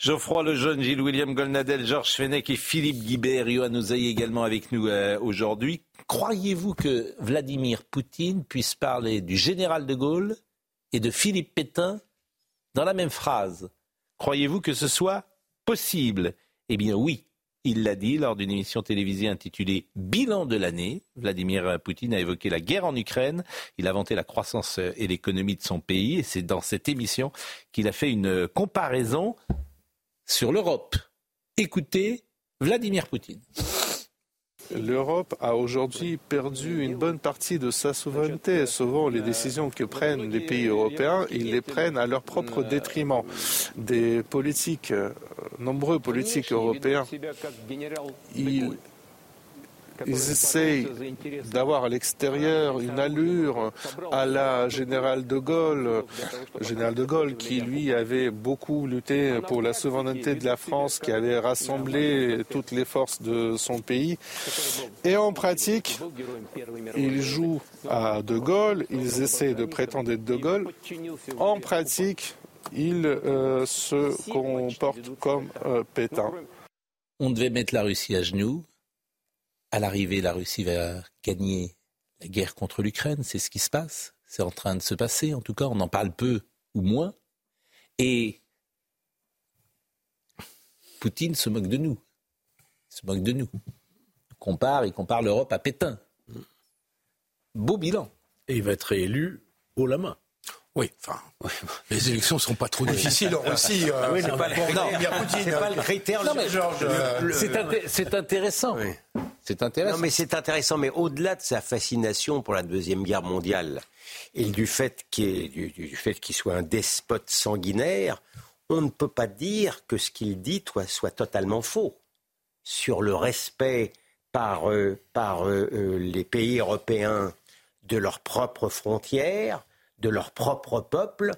Geoffroy Lejeune, Gilles William Golnadel, Georges Fenech et Philippe Guibert, Yohann Ouzaï également avec nous euh, aujourd'hui. Croyez-vous que Vladimir Poutine puisse parler du général de Gaulle et de Philippe Pétain dans la même phrase? Croyez-vous que ce soit possible? Eh bien oui, il l'a dit lors d'une émission télévisée intitulée Bilan de l'année. Vladimir Poutine a évoqué la guerre en Ukraine. Il a vanté la croissance et l'économie de son pays. Et c'est dans cette émission qu'il a fait une comparaison sur l'Europe. Écoutez Vladimir Poutine. L'Europe a aujourd'hui perdu une bonne partie de sa souveraineté. Souvent, les décisions que prennent les pays européens, ils les prennent à leur propre détriment. Des politiques, euh, nombreux politiques européens, ils ils essayent d'avoir à l'extérieur une allure à la générale de Gaulle, général de Gaulle qui lui avait beaucoup lutté pour la souveraineté de la France, qui avait rassemblé toutes les forces de son pays. Et en pratique, ils jouent à de Gaulle, ils essaient de prétendre être de Gaulle. En pratique, ils euh, se comportent comme euh, Pétain. On devait mettre la Russie à genoux à l'arrivée, la Russie va gagner la guerre contre l'Ukraine. C'est ce qui se passe. C'est en train de se passer, en tout cas. On en parle peu ou moins. Et Poutine se moque de nous. Il se moque de nous. Il compare, il compare l'Europe à Pétain. Beau bilan. Et il va être réélu haut la main. Oui, enfin, les élections ne seront pas trop difficiles en Russie. Euh, oui, c'est pas, pas, le critère. C'est intéressant. C'est intéressant. Non, mais c'est intéressant. Mais au-delà de sa fascination pour la deuxième guerre mondiale et du fait qu'il soit un despote sanguinaire, on ne peut pas dire que ce qu'il dit soit, totalement faux sur le respect par, euh, par euh, les pays européens de leurs propres frontières de leur propre peuple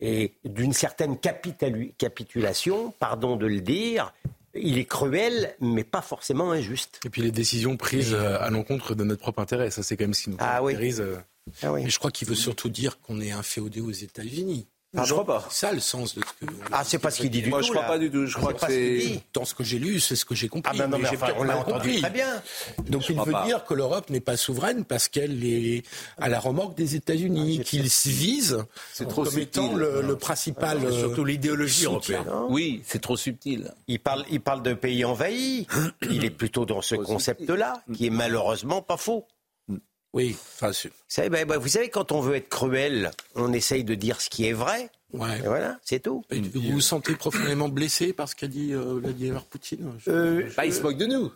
et d'une certaine capitulation, pardon de le dire, il est cruel, mais pas forcément injuste. Et puis les décisions prises euh, à l'encontre de notre propre intérêt, ça c'est quand même ce qui nous ah. Euh. Ah mais je crois qu'il veut surtout dire qu'on est inféodé aux États-Unis. Ah je crois pas. C'est ça le sens de ce que. Ah, c'est pas ce qu'il dit du Moi, tout. je crois pas du tout. Je crois que c'est. Dans ce que j'ai lu, c'est ce que j'ai compris. Ah, ben non, mais, enfin, on l'a entendu très bien. Donc, il veut dire que l'Europe n'est pas souveraine parce qu'elle est à la remorque des États-Unis, ah, qu'ils vise comme subtil. étant le, le principal. Ah, surtout l'idéologie européenne. Oui, c'est trop subtil. Il parle, il parle de pays envahis. il est plutôt dans ce concept-là, qui est malheureusement pas faux. Oui, enfin, vous savez, ben, ben, vous savez, quand on veut être cruel, on essaye de dire ce qui est vrai. Ouais. voilà, c'est tout. vous vous sentez profondément blessé par ce qu'a dit euh, Vladimir Poutine? Euh, bah, Il se moque de nous.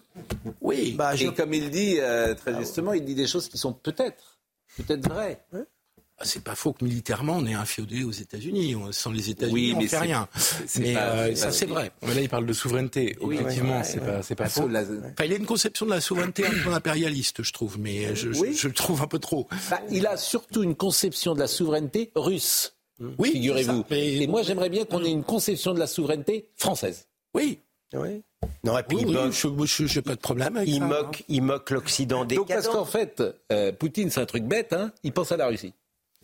Oui. Bah, Et comme il dit euh, très justement, il dit des choses qui sont peut-être, peut-être vraies. C'est pas faux que militairement on est inféodé aux États-Unis. Sans les États-Unis, on ne fait rien. Mais euh, ça, c'est vrai. Mais là, il parle de souveraineté. Oui, Effectivement, c'est pas, c'est pas faux. il a une conception de la souveraineté un peu impérialiste, je trouve, mais je, je, le trouve un peu trop. Bah, il a surtout une conception de la souveraineté russe. Oui, figurez-vous. Et moi, j'aimerais bien qu'on ait une conception de la souveraineté française. Oui. Oui. Non, et puis oui, je n'ai pas de problème avec il ça. Moque, il moque l'Occident décadent. Donc parce qu'en fait, euh, Poutine, c'est un truc bête, hein, il pense à la Russie.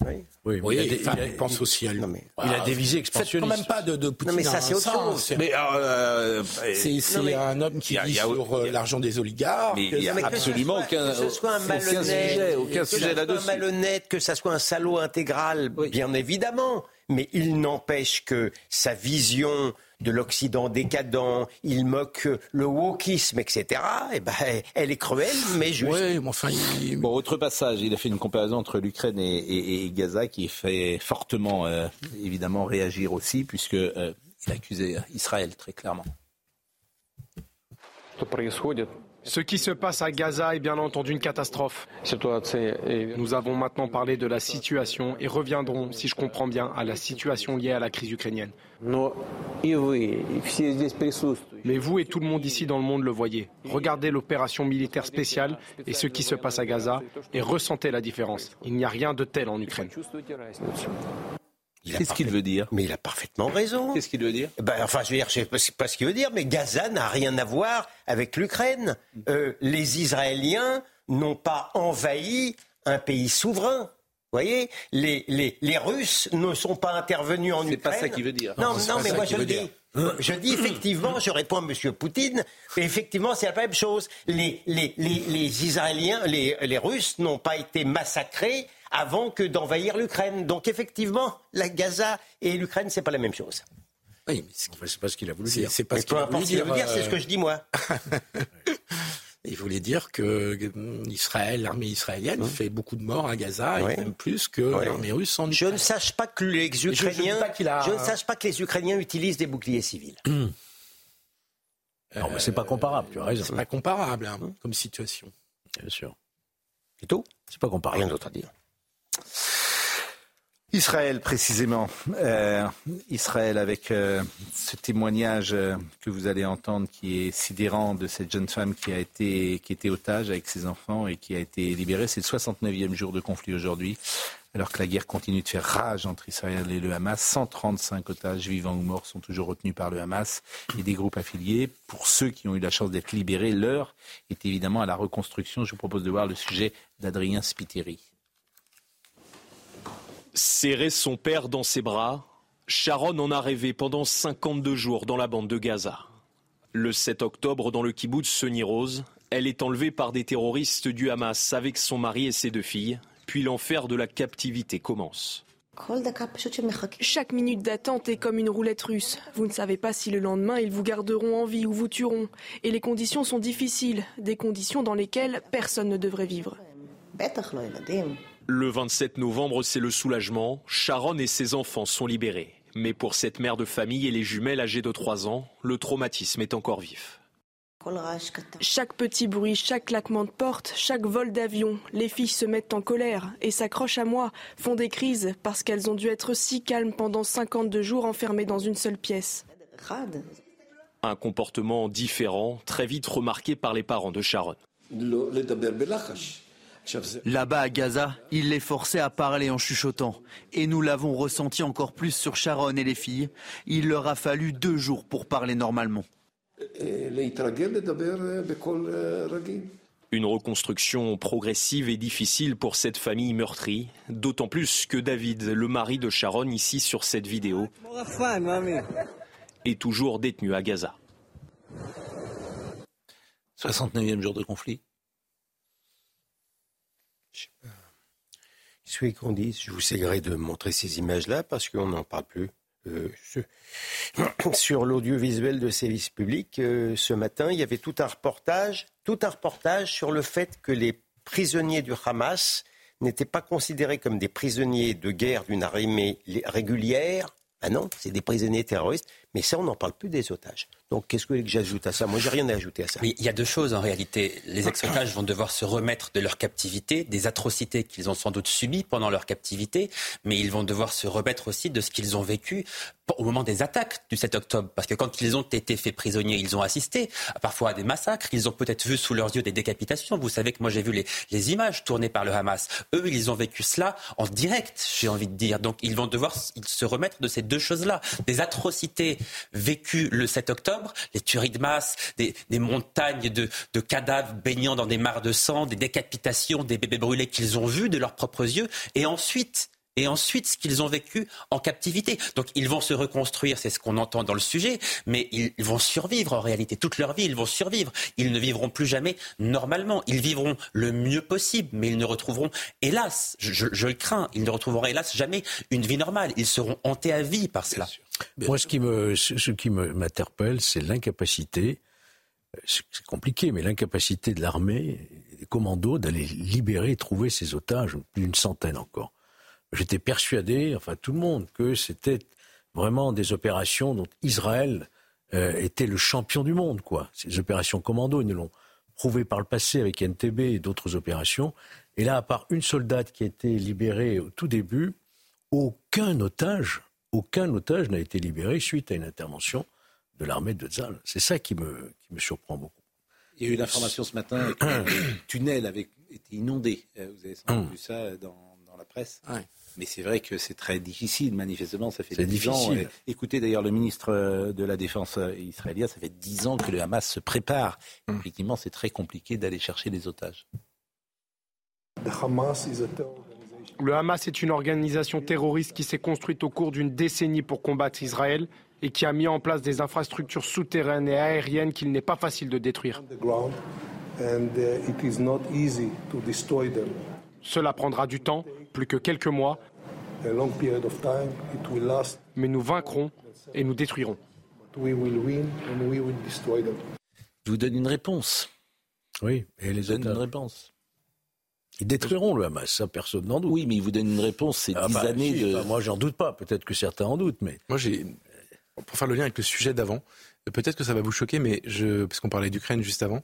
Oui, oui, oui il, a des, pense aussi à lui. Mais, il a des visées expansionnistes. quand même pas de, de Poutine. Non, mais ça, c'est autre chose. Mais euh, c'est un homme qui vit sur euh, l'argent des oligarques. Mais il n'y a absolument aucun, que ce soit un malhonnête, aucun sujet là-dessus. un malhonnête, que ça soit un salaud intégral, bien évidemment. Mais il n'empêche que sa vision de l'Occident décadent, il moque le wokisme, etc. Et eh ben, elle est cruelle, mais juste. Oui, mais enfin, Bon, autre passage, il a fait une comparaison entre l'Ukraine et, Gaza qui fait fortement, euh, évidemment, réagir aussi, puisque euh, il accusait Israël très clairement. Ce qui se passe à Gaza est bien entendu une catastrophe. Nous avons maintenant parlé de la situation et reviendrons, si je comprends bien, à la situation liée à la crise ukrainienne. Mais vous et tout le monde ici dans le monde le voyez. Regardez l'opération militaire spéciale et ce qui se passe à Gaza et ressentez la différence. Il n'y a rien de tel en Ukraine. Qu'est-ce qu'il veut dire Mais il a parfaitement raison. Qu'est-ce qu'il veut dire ben, Enfin, je veux dire, je ne sais pas ce qu'il veut dire, mais Gaza n'a rien à voir avec l'Ukraine. Euh, les Israéliens n'ont pas envahi un pays souverain. Vous voyez, les, les, les, Russes ne sont pas intervenus en Ukraine. C'est pas ça qu'il veut dire. Non, non, mais moi je le dis. Je dis effectivement, je réponds à M. Poutine, effectivement c'est la même chose. Les, les, les Israéliens, les, Russes n'ont pas été massacrés avant que d'envahir l'Ukraine. Donc effectivement, la Gaza et l'Ukraine, c'est pas la même chose. Oui, mais c'est pas ce qu'il a voulu dire. C'est pas ce qu'il a voulu dire. C'est ce que je dis moi. Il voulait dire que euh, Israël, l'armée israélienne, fait beaucoup de morts à Gaza, et même plus que l'armée russe en Ukraine. Je ne sache pas que les Ukrainiens, je, ne sache pas que les Ukrainiens utilisent des boucliers civils. non, mais c'est pas comparable. Tu as raison. C'est pas comparable hein, comme situation. Bien sûr. C'est tout? C'est pas comparable. Rien d'autre à dire. Israël, précisément. Euh, Israël, avec euh, ce témoignage euh, que vous allez entendre, qui est sidérant de cette jeune femme qui a été, qui était otage avec ses enfants et qui a été libérée. C'est le 69e jour de conflit aujourd'hui, alors que la guerre continue de faire rage entre Israël et le Hamas. 135 otages, vivants ou morts, sont toujours retenus par le Hamas et des groupes affiliés. Pour ceux qui ont eu la chance d'être libérés, l'heure est évidemment à la reconstruction. Je vous propose de voir le sujet d'Adrien Spiteri. Serrer son père dans ses bras, Sharon en a rêvé pendant 52 jours dans la bande de Gaza. Le 7 octobre, dans le kibbutz Seni Rose, elle est enlevée par des terroristes du Hamas avec son mari et ses deux filles, puis l'enfer de la captivité commence. Chaque minute d'attente est comme une roulette russe. Vous ne savez pas si le lendemain ils vous garderont en vie ou vous tueront. Et les conditions sont difficiles, des conditions dans lesquelles personne ne devrait vivre. Le 27 novembre, c'est le soulagement. Sharon et ses enfants sont libérés. Mais pour cette mère de famille et les jumelles âgées de 3 ans, le traumatisme est encore vif. Chaque petit bruit, chaque claquement de porte, chaque vol d'avion, les filles se mettent en colère et s'accrochent à moi, font des crises parce qu'elles ont dû être si calmes pendant 52 jours enfermées dans une seule pièce. Un comportement différent, très vite remarqué par les parents de Sharon. Là-bas à Gaza, il les forçait à parler en chuchotant. Et nous l'avons ressenti encore plus sur Sharon et les filles. Il leur a fallu deux jours pour parler normalement. Une reconstruction progressive et difficile pour cette famille meurtrie, d'autant plus que David, le mari de Sharon ici sur cette vidéo, est toujours détenu à Gaza. 69e jour de conflit sais pas. qu'on je vous sais de montrer ces images-là parce qu'on n'en parle plus. Euh, sur l'audiovisuel de service public, euh, ce matin, il y avait tout un reportage, tout un reportage sur le fait que les prisonniers du Hamas n'étaient pas considérés comme des prisonniers de guerre d'une armée régulière. Ah non, c'est des prisonniers terroristes. Mais ça, on n'en parle plus des otages. Donc, qu'est-ce que, j'ajoute à ça? Moi, j'ai rien à ajouter à ça. Oui, il y a deux choses en réalité. Les ex-otages vont devoir se remettre de leur captivité, des atrocités qu'ils ont sans doute subies pendant leur captivité, mais ils vont devoir se remettre aussi de ce qu'ils ont vécu au moment des attaques du 7 octobre. Parce que quand ils ont été faits prisonniers, ils ont assisté parfois à des massacres, ils ont peut-être vu sous leurs yeux des décapitations. Vous savez que moi, j'ai vu les images tournées par le Hamas. Eux, ils ont vécu cela en direct, j'ai envie de dire. Donc, ils vont devoir se remettre de ces deux choses-là. Des atrocités vécu le 7 octobre, les tueries de masse, des, montagnes de, cadavres baignant dans des mares de sang, des décapitations, des bébés brûlés qu'ils ont vus de leurs propres yeux, et ensuite et ensuite ce qu'ils ont vécu en captivité. Donc ils vont se reconstruire, c'est ce qu'on entend dans le sujet, mais ils vont survivre en réalité. Toute leur vie, ils vont survivre. Ils ne vivront plus jamais normalement. Ils vivront le mieux possible, mais ils ne retrouveront, hélas, je, je le crains, ils ne retrouveront hélas jamais une vie normale. Ils seront hantés à vie par cela. Moi, ce qui me, ce qui m'interpelle, c'est l'incapacité, c'est compliqué, mais l'incapacité de l'armée, des commandos, d'aller libérer, trouver ces otages, plus d'une centaine encore. J'étais persuadé, enfin tout le monde, que c'était vraiment des opérations dont Israël euh, était le champion du monde, quoi. Ces opérations commando, ils ne l'ont prouvé par le passé avec NTB et d'autres opérations. Et là, à part une soldate qui a été libérée au tout début, aucun otage, aucun otage n'a été libéré suite à une intervention de l'armée de Tzal. C'est ça qui me, qui me surprend beaucoup. Il y a eu l'information ce matin que le tunnel avait été inondé. Euh, vous avez sans hum. vu ça dans, la presse. Mais c'est vrai que c'est très difficile, manifestement, ça fait dix difficile. ans. Écoutez d'ailleurs le ministre euh, de la Défense euh, israélien, ça fait dix ans que le Hamas se prépare. Hum. Effectivement, c'est très compliqué d'aller chercher les otages. Le Hamas est une organisation terroriste qui s'est construite au cours d'une décennie pour combattre Israël et qui a mis en place des infrastructures souterraines et aériennes qu'il n'est pas facile de détruire. Uh, Cela prendra du temps, plus que quelques mois, mais nous vaincrons et nous détruirons. Je vous donne une réponse. Oui, et les donne une réponse. Ils détruiront le Hamas, ça personne n'en doute. Oui, mais ils vous donnent une réponse, c'est ah dix bah, années de... Bah, moi, j'en doute pas. Peut-être que certains en doutent, mais... Moi, j'ai pour faire le lien avec le sujet d'avant, peut-être que ça va vous choquer, mais je, parce qu'on parlait d'Ukraine juste avant,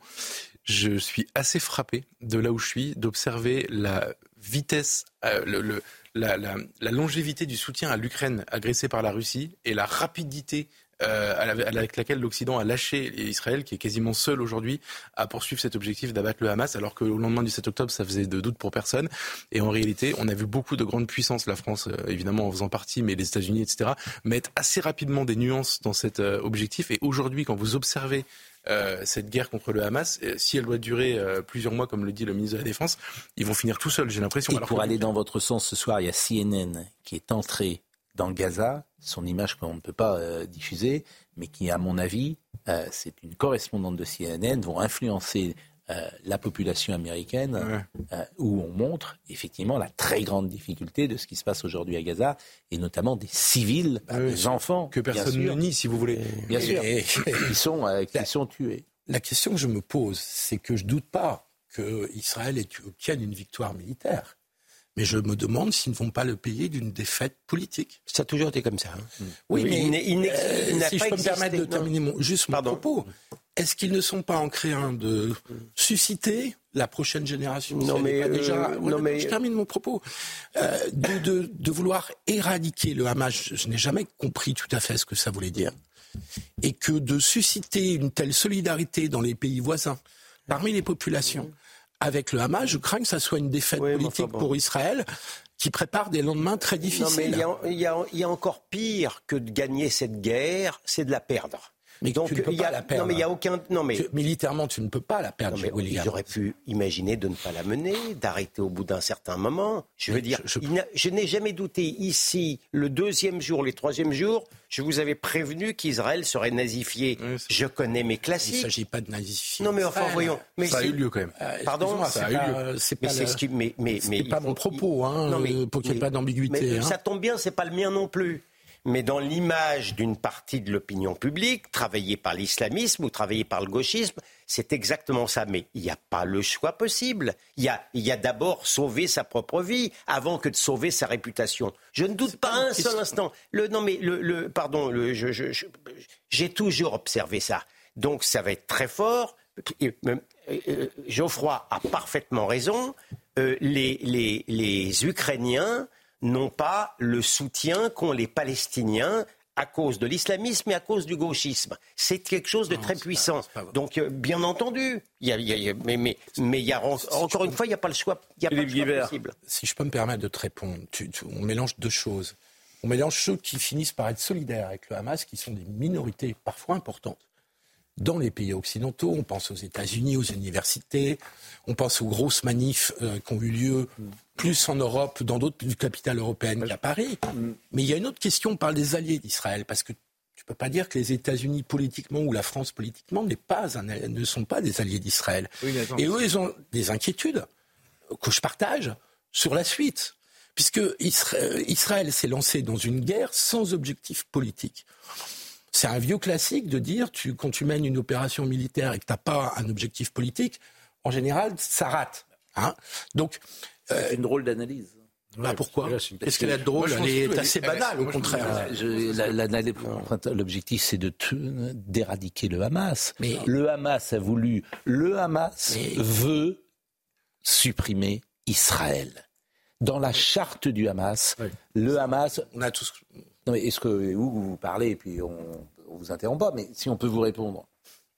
je suis assez frappé de là où je suis, d'observer la vitesse, euh, la, longévité du soutien à l'Ukraine agressée par la Russie et la rapidité euh, avec laquelle l'Occident a lâché Israël, qui est quasiment seul aujourd'hui à poursuivre cet objectif d'abattre le Hamas, alors qu'au lendemain du 7 octobre, ça faisait de doute pour personne. Et en réalité, on a vu beaucoup de grandes puissances, la France euh, évidemment en faisant partie, mais les États-Unis, etc., mettre assez rapidement des nuances dans cet objectif. Et aujourd'hui, quand vous observez cette guerre contre le Hamas, si elle doit durer plusieurs mois, comme le dit le ministre de la Défense, ils vont finir tout seuls, j'ai l'impression. Et pour aller dans votre sens ce soir, il y a CNN qui est entré dans Gaza, son image qu'on ne peut pas euh, diffuser, mais qui, à mon avis, euh, c'est une correspondante de CNN, vont influencer euh, la population américaine, où on montre effectivement la très grande difficulté de ce qui se passe aujourd'hui à Gaza, et notamment des civils, des enfants. Que personne ne nie, si vous voulez. Bien sûr, qui, sont, qui sont tués. La question que je me pose, c'est que je ne doute pas qu'Israël obtienne une victoire militaire. Mais je me demande s'ils ne vont pas le payer d'une défaite politique. Ça a toujours été comme ça. Hein. Oui, mais, il, euh, si je peux me permettre de terminer mon, juste mon propos, est-ce qu'ils ne sont pas en train de susciter la prochaine génération? Non, mais, déjà, euh, non, mais je termine mon propos. Euh, de, de, de, vouloir éradiquer le Hamas, je n'ai jamais compris tout à fait ce que ça voulait dire, et que de susciter une telle solidarité dans les pays voisins, parmi les populations avec le Hamas, je crains que ça soit une défaite politique pour Israël qui prépare des lendemains très difficiles. Non, mais il y, a, encore pire que de gagner cette guerre, c'est de la perdre. Mais Donc, tu ne peux pas la perdre. Non, mais il y a aucun. Non, mais militairement, tu ne peux pas la perdre. J'aurais pu imaginer de ne pas la mener, d'arrêter au bout d'un certain moment. Je veux dire, je n'ai jamais douté ici le deuxième jour, les troisième jours, je vous avais prévenu qu'Israël serait nazifié. je connais mes classiques. Il ne s'agit pas de nazifier. Non, mais enfin, voyons. Mais ça a eu lieu quand même. Euh, Pardon Ça a eu lieu. C'est pas, mais, mais, mais, pas mon propos, hein, non, mais, pour qu'il n'y ait pas d'ambiguïté. Hein. Ça tombe bien, c'est pas le mien non plus mais dans l'image d'une partie de l'opinion publique, travaillée par l'islamisme ou travaillée par le gauchisme, c'est exactement ça. Mais il n'y a pas le choix possible. Il y a, y a d'abord sauver sa propre vie avant que de sauver sa réputation. Je ne doute pas, un seul instant. Le, non, mais le, le pardon, le, je, j'ai toujours observé ça. Donc ça va être très fort. Euh, euh, Geoffroy a parfaitement raison. Euh, les, les, les Ukrainiens n'ont pas le soutien qu'ont les Palestiniens à cause de l'islamisme et à cause du gauchisme. C'est quelque chose de très puissant. Donc, euh, bien entendu, y a, mais, mais, mais y a, encore une fois, il n'y a pas le choix, y a pas le choix possible. Si je peux me permettre de te répondre, on mélange deux choses. On mélange ceux qui finissent par être solidaires avec le Hamas, qui sont des minorités parfois importantes, dans les pays occidentaux. On pense aux États-Unis, aux universités, on pense aux grosses manifs euh, qui ont eu lieu plus en Europe, dans d'autres capitales européennes qu'à Paris. Mais il y a une autre question, on parle des alliés d'Israël, parce que tu ne peux pas dire que les États-Unis politiquement ou la France politiquement pas ne sont pas des alliés d'Israël. Et eux, ils ont des inquiétudes que je partage sur la suite. Puisque Israël s'est lancé dans une guerre sans objectif politique. C'est un vieux classique de dire, tu, quand tu mènes une opération militaire et que tu n'as pas un objectif politique, en général, ça rate. Hein Donc, euh, une drôle d'analyse. Bah pourquoi Qu'est-ce qu'elle est drôle Elle est assez banale, au contraire. L'objectif, c'est de d'éradiquer le Hamas. Mais le Hamas a voulu. Le Hamas veut supprimer Israël. Dans la charte du Hamas, le Hamas. On a tous. Non, mais est-ce que vous, vous parlez et puis on, ne vous interrompt pas, mais si on peut vous répondre,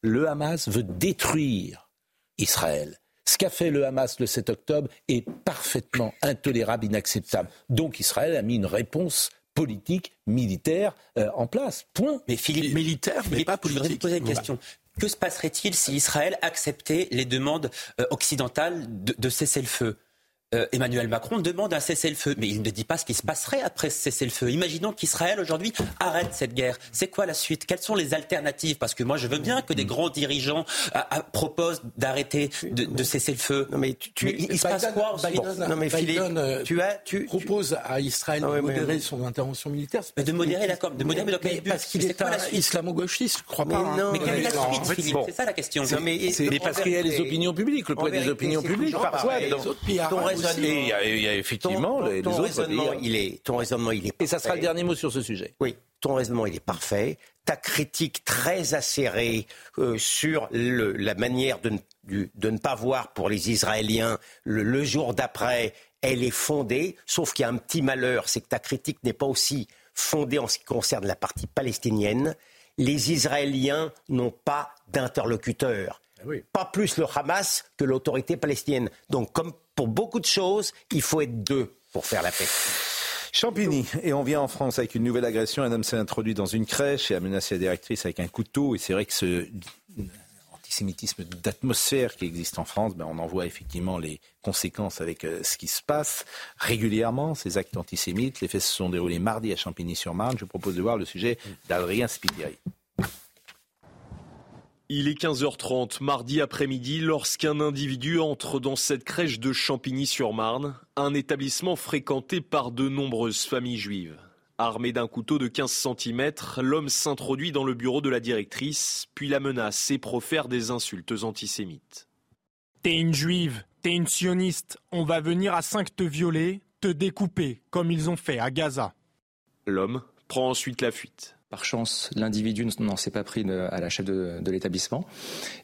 le Hamas veut détruire Israël. Ce qu'a fait le Hamas le 7 octobre est parfaitement intolérable, inacceptable. Donc Israël a mis une réponse politique, militaire euh, en place. Point. Mais Philippe, militaire, mais pas politique. Je voudrais vous poser une question. Que se passerait-il si Israël acceptait les demandes euh, occidentales de cesser le feu euh, Emmanuel Macron demande un cessez-le-feu. Mais il ne dit pas ce qui se passerait après ce cessez-le-feu. Imaginons qu'Israël aujourd'hui arrête cette guerre. C'est quoi la suite? Quelles sont les alternatives? Parce que moi, je veux bien que des grands dirigeants euh, euh, proposent d'arrêter de, cesser le feu. Non, mais, tu, il, se passe quoi Non, mais Philippe, tu as, tu proposes à Israël de modérer son intervention militaire. de modérer la com, de modérer mais mais parce qu'il est, est islamo-gauchiste, je crois pas. Hein. mais quelle est la suite, Philippe? C'est ça la question. mais, parce qu'il y a les opinions publiques, le poids des opinions publiques parfois il y, a, effectivement les, autres raisonnement, il est, ton raisonnement, il est Et ça sera le dernier mot sur ce sujet. Oui, ton raisonnement, il est parfait. Ta critique très acérée euh, sur le, la manière de, de, ne pas voir pour les Israéliens le, jour d'après, elle est fondée, sauf qu'il y a un petit malheur, c'est que ta critique n'est pas aussi fondée en ce qui concerne la partie palestinienne. Les Israéliens n'ont pas d'interlocuteur. Ah pas plus le Hamas que l'autorité palestinienne. Donc, comme pour beaucoup de choses, il faut être deux pour faire la paix. Champigny, et on vient en France avec une nouvelle agression. Un homme s'est introduit dans une crèche et a menacé la directrice avec un couteau. Et c'est vrai que ce antisémitisme d'atmosphère qui existe en France, ben on en voit effectivement les conséquences avec euh, ce qui se passe régulièrement, ces actes antisémites. Les faits se sont déroulés mardi à Champigny-sur-Marne. Je vous propose de voir le sujet d'Adrien Spiteri. Il est 15h30 mardi après-midi lorsqu'un individu entre dans cette crèche de Champigny-sur-Marne, un établissement fréquenté par de nombreuses familles juives. Armé d'un couteau de 15 cm, l'homme s'introduit dans le bureau de la directrice, puis la menace et profère des insultes antisémites. T'es une juive, t'es une sioniste, on va venir à 5 te violer, te découper, comme ils ont fait à Gaza. L'homme prend ensuite la fuite. Par chance, l'individu n'en s'est pas pris à la chef de, l'établissement.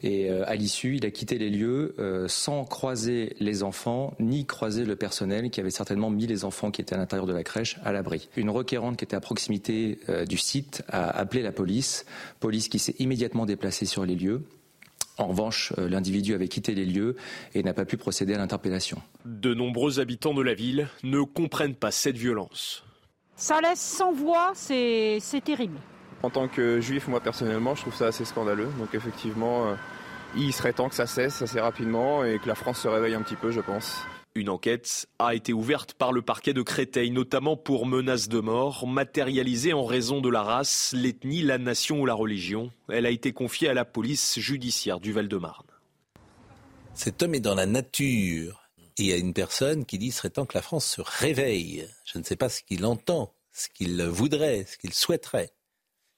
Et euh, à l'issue, il a quitté les lieux euh, sans croiser les enfants, ni croiser le personnel qui avait certainement mis les enfants qui étaient à l'intérieur de la crèche à l'abri. Une requérante qui était à proximité euh, du site a appelé la police, police qui s'est immédiatement déplacée sur les lieux. En revanche, l'individu avait quitté les lieux et n'a pas pu procéder à l'interpellation. De nombreux habitants de la ville ne comprennent pas cette violence. Ça laisse sans voix, c'est terrible. En tant que juif, moi personnellement, je trouve ça assez scandaleux. Donc effectivement, euh, il serait temps que ça cesse assez rapidement et que la France se réveille un petit peu, je pense. Une enquête a été ouverte par le parquet de Créteil, notamment pour menaces de mort matérialisées en raison de la race, l'ethnie, la nation ou la religion. Elle a été confiée à la police judiciaire du Val-de-Marne. Cet homme est dans la nature. Il y a une personne qui dit serait temps que la France se réveille. Je ne sais pas ce qu'il entend, ce qu'il voudrait, ce qu'il souhaiterait.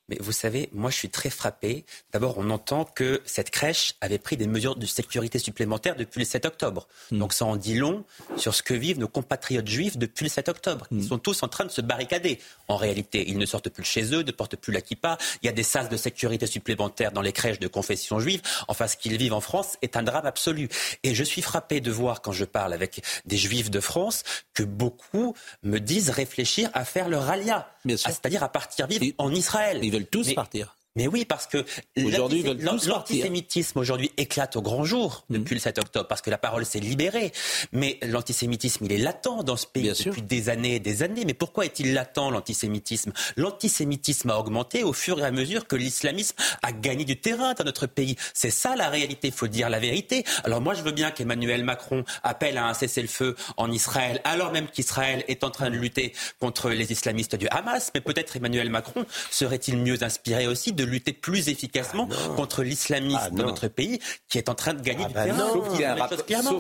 Mais vous savez, moi je suis très frappé. D'abord, on entend que cette crèche avait pris des mesures de sécurité supplémentaires depuis le 7 octobre. Hmm. Donc ça en dit long sur ce que vivent nos compatriotes juifs depuis le 7 octobre. Ils hmm. sont tous en train de se barricader. En réalité, ils ne sortent plus de chez eux, ne portent plus la kippa. Il y a des sas de sécurité supplémentaires dans les crèches de confession juive. Enfin, ce qu'ils vivent en France est un drame absolu. Et je suis frappé de voir, quand je parle avec des juifs de France, que beaucoup me disent réfléchir à faire C'est-à-dire à partir vivre en Israël veulent tous partir. Mais oui, parce que l'antisémitisme aujourd'hui éclate au grand jour mhm. depuis le 7 octobre, parce que la parole s'est libérée. Mais l'antisémitisme, il est latent dans ce pays depuis des années et des années. Mais pourquoi est-il latent, l'antisémitisme? L'antisémitisme a augmenté au fur et à mesure que l'islamisme a gagné du terrain dans notre pays. C'est ça la réalité, il faut dire la vérité. Alors moi, je veux bien qu'Emmanuel Macron appelle à un cessez-le-feu en Israël, alors même qu'Israël est en train de lutter contre les islamistes du Hamas. Mais peut-être Emmanuel Macron serait-il mieux inspiré aussi de lutter plus efficacement ah contre l'islamisme ah dans notre pays qui est en train de gagner ah du bah terrain. Sauf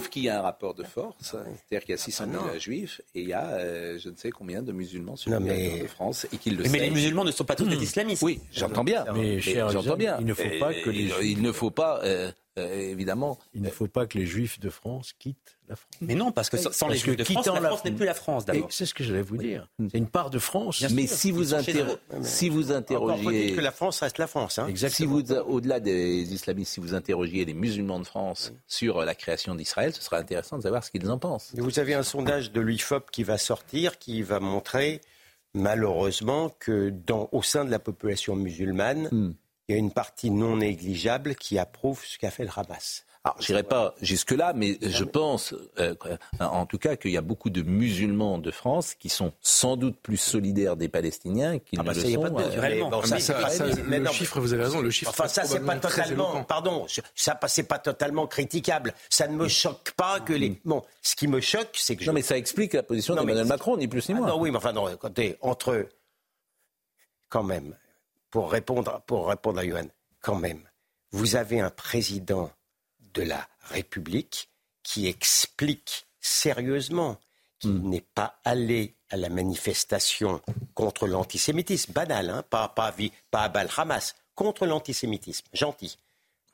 qu'il y, a un rapport de force, c'est-à-dire qu'il y a 600 000 juifs et il y a euh, je ne sais combien de musulmans sur le territoire de France et qu'ils le Mais les musulmans ne sont pas tous des hmm. islamistes. Oui, j'entends bien. Mais, cher j'entends bien. Il ne faut pas que les... Il ne faut pas... Euh, évidemment. Il ne faut pas que les Juifs de France quittent la France. Mais non, parce que sans les Juifs de France, la France n'est plus la France d'abord. C'est ce que j'allais vous dire. C'est une part de France. mais si vous, si vous interrogiez. que la France reste la France. Hein. Si vous, au-delà des islamistes, si vous interrogiez les musulmans de France sur la création d'Israël, ce serait intéressant de savoir ce qu'ils en pensent. Vous avez un sondage de l'UIFOP qui va sortir, qui va montrer malheureusement que dans, au sein de la population musulmane, hmm. Il y a une partie non négligeable qui approuve ce qu'a fait le Hamas. Alors, je n'irai pas jusque-là, mais je pense, euh, en tout cas, qu'il y a beaucoup de musulmans de France qui sont sans doute plus solidaires des Palestiniens qu'ils ah ne bah, le sont. Pas euh, le chiffre, vous avez raison, le chiffre. Enfin, ça, c'est pas totalement, pardon, ça, c'est pas totalement critiquable. Ça ne me choque pas que les. Bon, ce qui me choque, c'est que. Non, mais ça explique la position d'Emmanuel Macron, ni plus ni ah moins. non, oui, mais enfin, non, écoutez, entre. Quand même, pour répondre, pour répondre à Yohann, quand même, vous avez un président de la République qui explique sérieusement qu'il hmm. n'est pas allé à la manifestation contre l'antisémitisme, banal, hein, pas, pas, pas à Bal-Hamas, contre l'antisémitisme, gentil.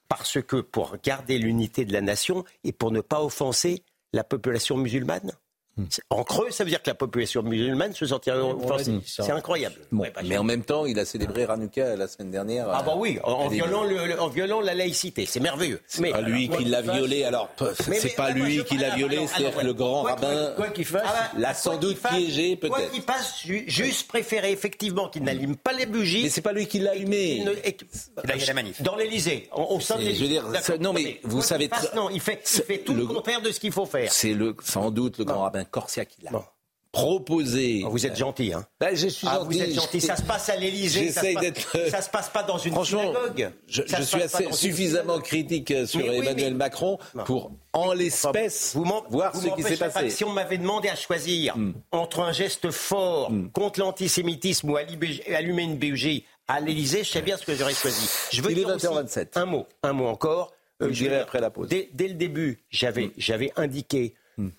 Parce que pour garder l'unité de la nation et pour ne pas offenser la population musulmane? En creux, ça veut dire que la population musulmane se sentirait C'est incroyable. Mais en même temps, il a célébré Hanouka la semaine dernière. Ah bah oui, en, violant, en violant, la laïcité, c'est merveilleux. C'est pas lui qui l'a violé, alors c'est pas lui qui l'a violé, c'est le grand rabbin l'a sans doute piégé peut-être. Quoi qu'il passe, juste préféré effectivement qu'il n'allume pas les bougies. Mais c'est pas lui qui l'a allumé. Dans l'Elysée, au sein de l'Élysée. Non mais vous savez... Non, il fait tout le contraire de ce qu'il faut faire. C'est sans doute le grand rabbin Corsia qui l'a proposé. Oh, vous êtes gentil, hein ben, Je suis ah, gentil. Vous êtes gentil. Ça se passe à l'Élysée. J'essaye d'être. Ça se passe pas dans une synagogue. Je, je suis assez suffisamment critique sur Emmanuel Macron pour, en l'espèce, voir ce qui s'est passé. si on m'avait demandé à choisir hmm. entre un geste fort hmm. contre l'antisémitisme ou allumer une bougie à l'Élysée, je sais bien ce que j'aurais choisi. Je veux dire aussi un mot, un mot encore. Euh, je dirai après la pause. Dès, le début, j'avais hmm. indiqué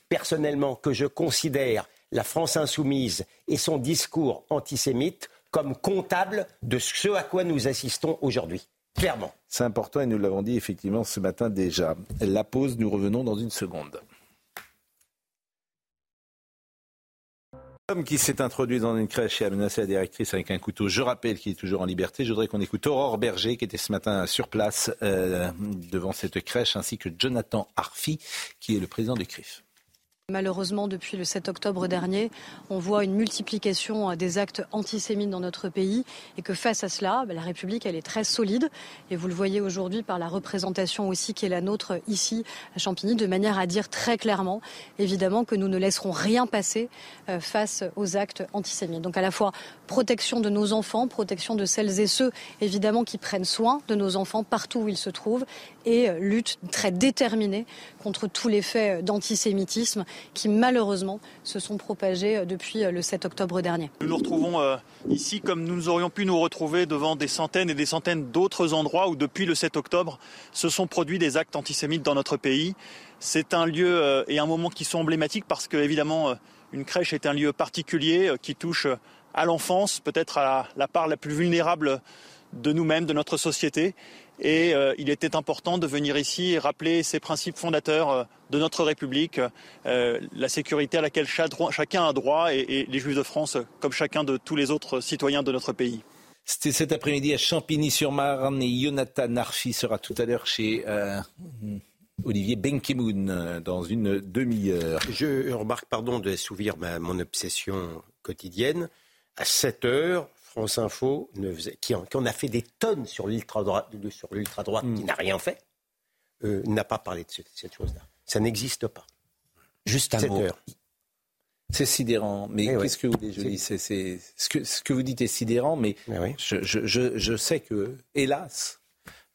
personnellement que je considère la France insoumise et son discours antisémite comme comptable de ce à quoi nous assistons aujourd'hui. Clairement. C'est important et nous l'avons dit effectivement ce matin déjà. La pause, nous revenons dans une seconde. L'homme qui s'est introduit dans une crèche et a menacé la directrice avec un couteau, je rappelle qu'il est toujours en liberté. Je voudrais qu'on écoute Aurore Berger qui était ce matin sur place euh, devant cette crèche, ainsi que Jonathan Arfi qui est le président du CRIF. Malheureusement, depuis le 7 octobre dernier, on voit une multiplication euh, des actes antisémites dans notre pays et que face à cela, bah, la République, elle est très solide. Et vous le voyez aujourd'hui par la représentation aussi qui est la nôtre ici à Champigny, de manière à dire très clairement, évidemment, que nous ne laisserons rien passer euh, face aux actes antisémites. Donc à la fois protection de nos enfants, protection de celles et ceux, évidemment, qui prennent soin de nos enfants partout où ils se trouvent et euh, lutte très déterminée contre tous les faits d'antisémitisme qui malheureusement se sont propagés euh, depuis euh, le 7 octobre dernier. Nous nous retrouvons euh, ici comme nous aurions pu nous retrouver devant des centaines et des centaines d'autres endroits où depuis le 7 octobre se sont produits des actes antisémites dans notre pays. C'est un lieu et un moment qui sont emblématiques parce que évidemment une crèche est un lieu particulier qui touche à l'enfance, peut-être à la part la plus vulnérable de nous-mêmes, de notre société. Et euh, il était important de venir ici et rappeler ces principes fondateurs euh, de notre République, euh, la sécurité à laquelle chacun a droit et, les Juifs de France, comme chacun de tous les autres citoyens de notre pays. C'était cet après-midi à Champigny-sur-Marne et Jonathan Narfi sera tout à l'heure chez Olivier Benkemoun dans une demi-heure. Je remarque, pardon de souvir mon obsession quotidienne. À 7 heures, France Info, qui, en, a fait des tonnes sur l'ultra-droite, qui hmm. n'a rien fait, euh, n'a pas parlé de cette, chose-là. Ça n'existe pas. Juste un mot. C'est sidérant. Mais eh qu'est-ce que vous dites c'est, ce, que, ce, que, vous dites est sidérant, mais eh je, je, je, sais que, hélas,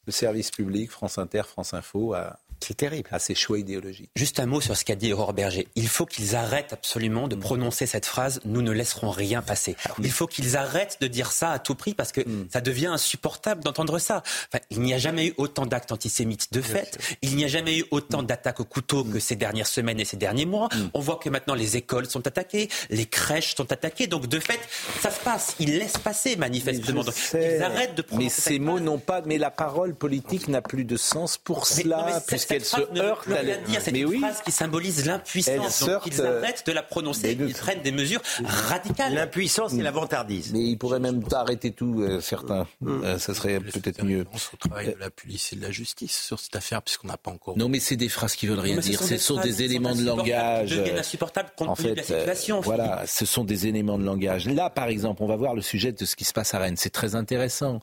le service public, France Inter, France Info, a C'est terrible. À ces choix idéologiques. Juste un mot sur ce qu'a dit Aurore Berger. Il faut qu'ils arrêtent absolument de prononcer cette phrase Nous ne laisserons rien passer. Ah il faut qu'ils arrêtent de dire ça à tout prix parce que mm. ça devient insupportable d'entendre ça. il n'y a jamais eu autant d'actes antisémites de fait. Il n'y a jamais eu autant d'attaques au couteau que ces dernières semaines et ces derniers mois. On voit que maintenant les écoles sont attaquées, les crèches sont attaquées. Donc de fait, ça se passe. Ils laissent passer manifestement. Donc, ils arrêtent de prononcer Mais ces mots n'ont pas. Mais la parole politique n'a plus de sens pour cela, puisqu'elle se heurte. à dire. C'est une phrase qui symbolise l'impuissance. Donc ils arrêtent de la prononcer. Ils prennent des mesures radicales. L'impuissance et la vantardise. Mais ils pourraient même arrêter tout, euh, certains. Mm. Euh, ça serait peut-être mieux. au travail de la police et de la justice sur cette affaire, puisqu'on n'a pas encore. Non, mais c'est des phrases qui veulent rien dire. Ce sont des éléments de langage. insupportables compte tenu de la euh, situation. Voilà, ce sont des éléments de langage. Là, par exemple, on va voir le sujet de ce qui se passe à Rennes. C'est très intéressant.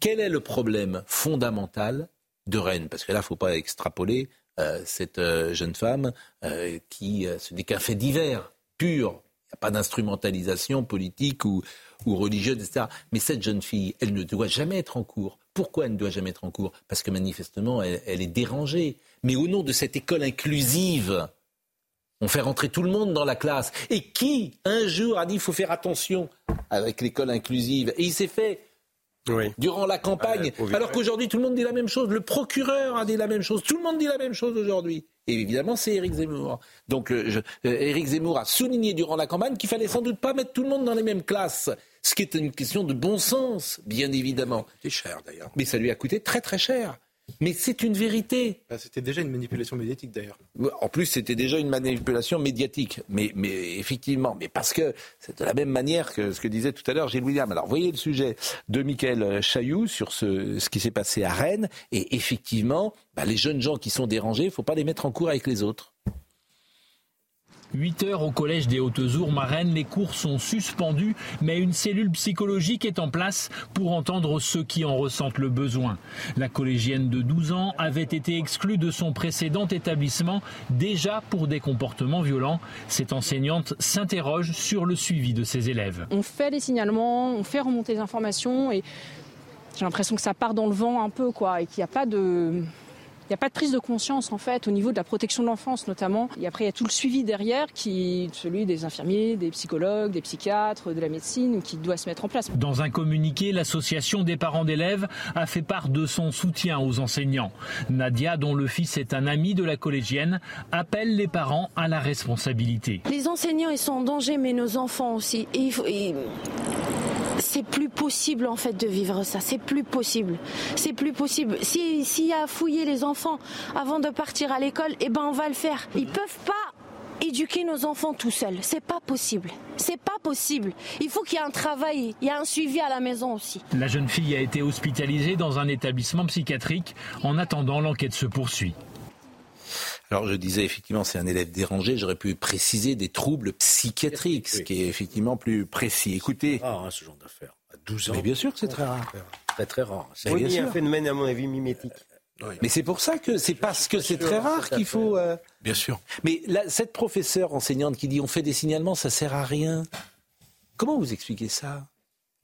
Quel est le problème fondamental de Rennes Parce que là, il ne faut pas extrapoler euh, cette euh, jeune femme euh, qui, ce n'est qu'un fait divers, pur. Il n'y a pas d'instrumentalisation politique ou, religieuse, etc. Mais cette jeune fille, elle ne doit jamais être en cours. Pourquoi elle ne doit jamais être en cours? Parce que manifestement, elle, elle, est dérangée. Mais au nom de cette école inclusive, on fait rentrer tout le monde dans la classe. Et qui, un jour, a dit qu'il faut faire attention avec l'école inclusive? Et il s'est fait durant la campagne. alors qu'aujourd'hui, tout le monde dit la même chose. Le procureur a dit la même chose. Tout le monde dit la même chose aujourd'hui. Et évidemment, c'est Éric Zemmour. Donc, euh, je, euh, Éric Zemmour a souligné durant la campagne qu'il fallait sans doute pas mettre tout le monde dans les mêmes classes. Ce qui est une question de bon sens, bien évidemment. C'est cher d'ailleurs. Mais ça lui a coûté très très cher. Mais c'est une vérité. Bah, c'était déjà une manipulation médiatique d'ailleurs. En plus, c'était déjà une manipulation médiatique. Mais, mais effectivement, mais parce que c'est de la même manière que ce que disait tout à l'heure Gilles William. Alors, voyez le sujet de Michael Chailloux sur ce, ce qui s'est passé à Rennes. Et effectivement, bah, les jeunes gens qui sont dérangés, il ne faut pas les mettre en cours avec les autres. 8 heures au collège des Hautes-Ours, Rennes, les cours sont suspendus, mais une cellule psychologique est en place pour entendre ceux qui en ressentent le besoin. La collégienne de 12 ans avait été exclue de son précédent établissement déjà pour des comportements violents. Cette enseignante s'interroge sur le suivi de ses élèves. On fait les signalements, on fait remonter les informations et j'ai l'impression que ça part dans le vent un peu quoi et qu'il n'y a pas de il n'y a pas de prise de conscience en fait au niveau de la protection de l'enfance notamment. Et après il y a tout le suivi derrière qui celui des infirmiers, des psychologues, des psychiatres, de la médecine qui doit se mettre en place. Dans un communiqué, l'association des parents d'élèves a fait part de son soutien aux enseignants. Nadia, dont le fils est un ami de la collégienne, appelle les parents à la responsabilité. Les enseignants ils sont en danger mais nos enfants aussi. Et, et c'est plus possible en fait de vivre ça. C'est plus possible. C'est plus possible. S'il y a fouiller les enfants avant de partir à l'école, eh ben on va le faire. Ils peuvent pas éduquer nos enfants tout seuls. C'est pas possible. C'est pas possible. Il faut qu'il y ait un travail, il y a un suivi à la maison aussi. La jeune fille a été hospitalisée dans un établissement psychiatrique. En attendant, l'enquête se poursuit. Alors je disais effectivement c'est un élève dérangé, j'aurais pu préciser des troubles psychiatriques, ce qui est effectivement plus précis. Écoutez, ah, hein, ce genre d'affaires. À 12 ans. Mais bien sûr que c'est très rare. Très très rare. C'est un phénomène à mon avis mimétique. Mais c'est pour ça que c'est parce que c'est très rare qu'il faut. Euh, bien sûr. Mais cette professeure enseignante qui dit on fait des signalements, ça sert à rien. Comment vous expliquez ça?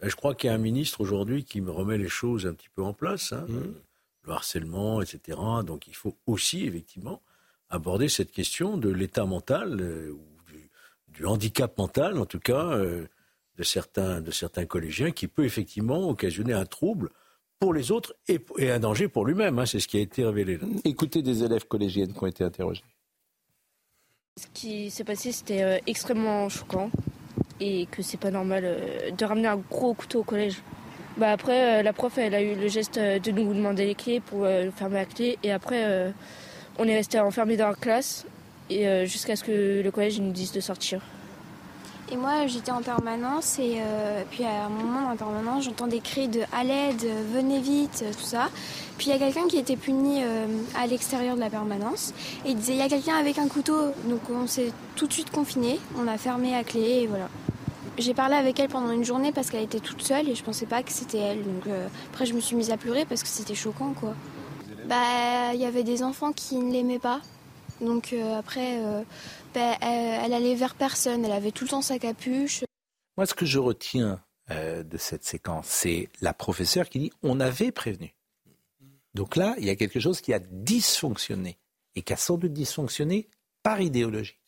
Ben, Je crois qu'il y a un ministre aujourd'hui qui me remet les choses un petit peu en place. Hein. Mmh. Le harcèlement, etc. Donc il faut aussi effectivement aborder cette question de l'état mental euh, ou du, handicap mental, en tout cas, euh, de, certains, de certains collégiens, qui peut effectivement occasionner un trouble pour les autres et, un danger pour lui-même. Hein, c'est ce qui a été révélé là. Écoutez des élèves collégiennes qui ont été interrogés. Ce qui s'est passé, c'était euh, extrêmement choquant et que c'est pas normal de ramener un gros couteau au collège. Bah après, la prof, elle a eu le geste de nous demander les clés pour fermer la clé et après on est resté enfermé dans la classe et euh, jusqu'à ce que le collège nous dise de sortir. Et moi, j'étais en permanence et euh, puis à un moment en permanence, j'entends des cris de à l'aide, venez vite, tout ça. Puis il y a quelqu'un qui était puni euh, à l'extérieur de la permanence et il disait il y a quelqu'un avec un couteau. Donc on s'est tout de suite confiné, on a fermé à clé et voilà. J'ai parlé avec elle pendant une journée parce qu'elle était toute seule et je pensais pas que c'était elle. Donc après je me suis mise à pleurer parce que c'était choquant quoi. Bah, il y avait des enfants qui ne l'aimaient pas. Donc euh, après, euh, bah, elle, allait vers personne. Elle avait tout le temps sa capuche. Moi, ce que je retiens euh, de cette séquence, c'est la professeure qui dit on avait prévenu. Donc là, il y a quelque chose qui a dysfonctionné et qui a sans doute dysfonctionné par idéologie.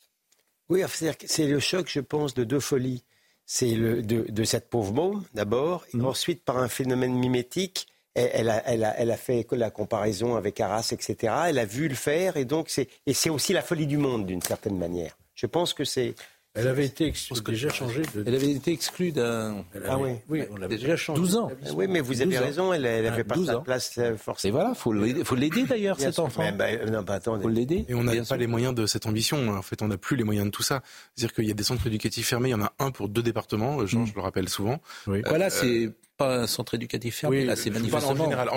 Oui, c'est le choc, je pense, de deux folies. C'est de, de, cette pauvre môme, d'abord, et mm. ensuite par un phénomène mimétique. Elle, a, elle, a, elle, a, fait la comparaison avec Arras, etc. Elle a vu le faire, et donc c'est et c'est aussi la folie du monde, d'une certaine manière. Je pense que c'est elle avait été déjà changée. Elle avait été exclue d'un. Ah oui, oui, on l'avait déjà changé. 12 ans. Oui, mais vous avez raison, elle n'avait pas sa place euh, forcément. Et voilà, faut faut l'aider d'ailleurs cet enfant. bah, non, bah, attendez. Faut l'aider. Et on n'a pas les moyens de cette ambition. En fait, on n'a plus les moyens de tout ça. C'est-à-dire qu'il y a des centres éducatifs fermés. Il y en a un pour deux départements. Jean, mm. je le rappelle souvent. Oui. voilà, c'est pas un centre éducatif fermé. là, c'est manifestement. En général.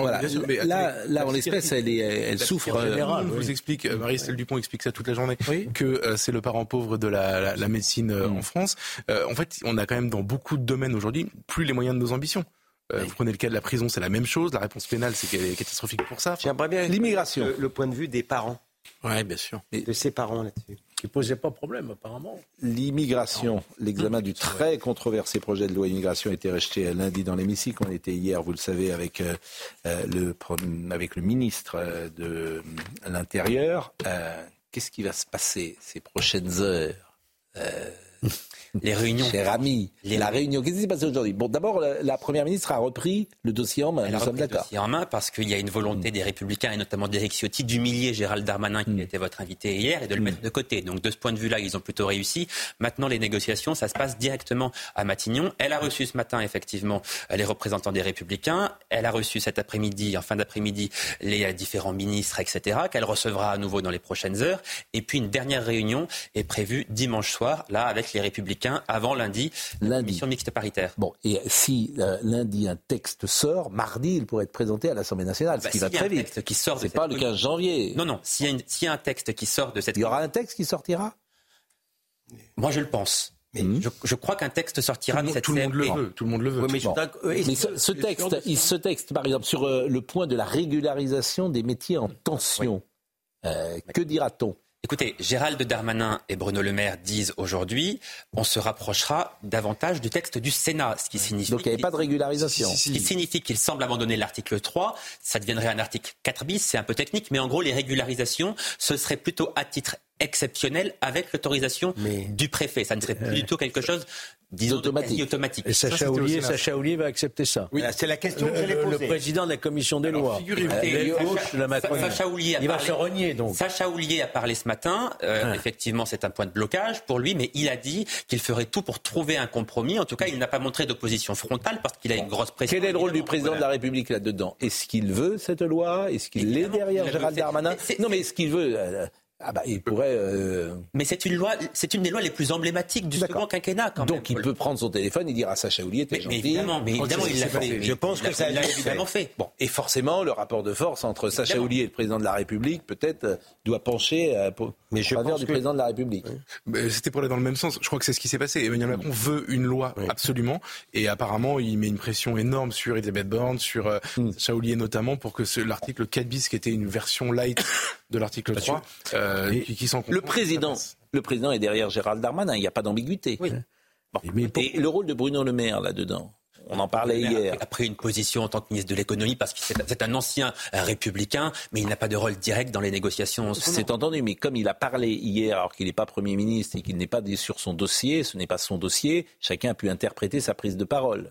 là, là, en l'espèce, elle, elle souffre. En général, vous explique, euh, Marie-Estelle Dupont explique ça toute la journée, que euh, c'est le parent pauvre de la, la, médecine euh, en mm. France. en fait, on a quand même dans beaucoup de domaines aujourd'hui plus les moyens de nos ambitions. vous prenez le cas de la prison, c'est la même chose. La réponse pénale, c'est catastrophique pour ça. J'aimerais bien l'immigration. Le, point de vue des parents. Oui, bien sûr. de ses parents là-dessus qui ne posait pas problème apparemment. L'immigration, l'examen du très controversé projet de loi immigration a été rejeté lundi dans l'hémicycle. On était hier, vous le savez, avec, euh, euh, le, avec le ministre euh, de l'Intérieur. Qu'est-ce qui va se passer ces prochaines heures? les réunions. Cher ami, la réunion. Qu'est-ce qui s'est passé aujourd'hui? Bon, d'abord, la, première ministre a repris le dossier en main. Elle nous a repris le dossier en main parce qu'il y a une volonté mm. des Républicains et notamment d'Éric Ciotti d'humilier Gérald Darmanin, qui mm. était votre invité hier, et de le mm. mettre de côté. Donc, de ce point de vue-là, ils ont plutôt réussi. Maintenant, les négociations, ça se passe directement à Matignon. Elle a reçu ce matin, effectivement, les représentants des Républicains. Elle a reçu cet après-midi, en fin d'après-midi, les différents ministres, etc., qu'elle recevra à nouveau dans les prochaines heures. Et puis, une dernière réunion est prévue dimanche soir, là, avec les Républicains, avant lundi lundi, mission mixte paritaire. Bon, et si euh, lundi un texte sort, mardi il pourrait être présenté à l'Assemblée nationale, ce bah, qui va très vite. Qui sort c'est pas le 15 janvier. Non, non. S'il y, a un texte qui sort de cette, il y aura un texte qui sortira. Moi, je le pense. Mais hmm. je, crois qu'un texte sortira de cette tout le monde le veut. Tout le monde le veut. mais, ce, texte, il, ce texte, par exemple, sur euh, le point de la régularisation des métiers en tension, euh, que dira-t-on? Écoutez, Gérald Darmanin et Bruno Le Maire disent aujourd'hui, on se rapprochera davantage du texte du Sénat, ce qui signifie... Donc il n'y avait pas de régularisation. Ce qui signifie qu'il semble abandonner l'article 3, ça deviendrait un article 4 bis, c'est un peu technique, mais en gros les régularisations, ce serait plutôt à titre exceptionnel avec l'autorisation du préfet. Ça ne serait plus du tout quelque chose disons, automatique. automatique. Et Sacha Oulier, Sacha Oulier va accepter ça. Oui, c'est la question que j'allais poser. Le président de la commission des lois. Sacha, Oulier a il va se renier donc. Sacha Oulier a parlé ce matin. Euh, ah. Effectivement, c'est un point de blocage pour lui, mais il a dit qu'il ferait tout pour trouver un compromis. En tout cas, il n'a pas montré d'opposition frontale parce qu'il a une grosse pression. Quel est le rôle du président de la République là-dedans? Est-ce qu'il veut cette loi? Est-ce qu'il est derrière Gérald Darmanin? Non, mais est-ce qu'il veut euh, ah bah, il pourrait. Euh, mais c'est une loi, c'est une des lois les plus emblématiques du second quinquennat. Quand Donc il peut prendre son téléphone et dire à Sacha Oulier, t'es gentil. Mais évidemment, mais évidemment il l'a fait. Je pense que ça l'a évidemment fait. Bon, et forcément, le rapport de force entre Sacha Oulier et le président de la République peut-être euh, doit pencher euh, pour, mais je du président de la République. C'était pour aller dans le même sens. Je crois que c'est ce qui s'est passé. Emmanuel Macron veut une loi absolument, et apparemment il met une pression énorme sur Elisabeth Borne, sur mm. Sacha Oulier notamment, pour que l'article 4 bis, qui était une version light de l'article 3, qui, qui le président, le président est derrière Gérald Darmanin. Il n'y a pas d'ambiguïté. Et le rôle de Bruno Le Maire là-dedans on en parlait hier. A pris une position en tant que ministre de l'économie parce que c'est un ancien républicain, mais il n'a pas de rôle direct dans les négociations. C'est entendu, mais comme il a parlé hier alors qu'il n'est pas Premier ministre et qu'il n'est pas sur son dossier, ce n'est pas son dossier, chacun a pu interpréter sa prise de parole.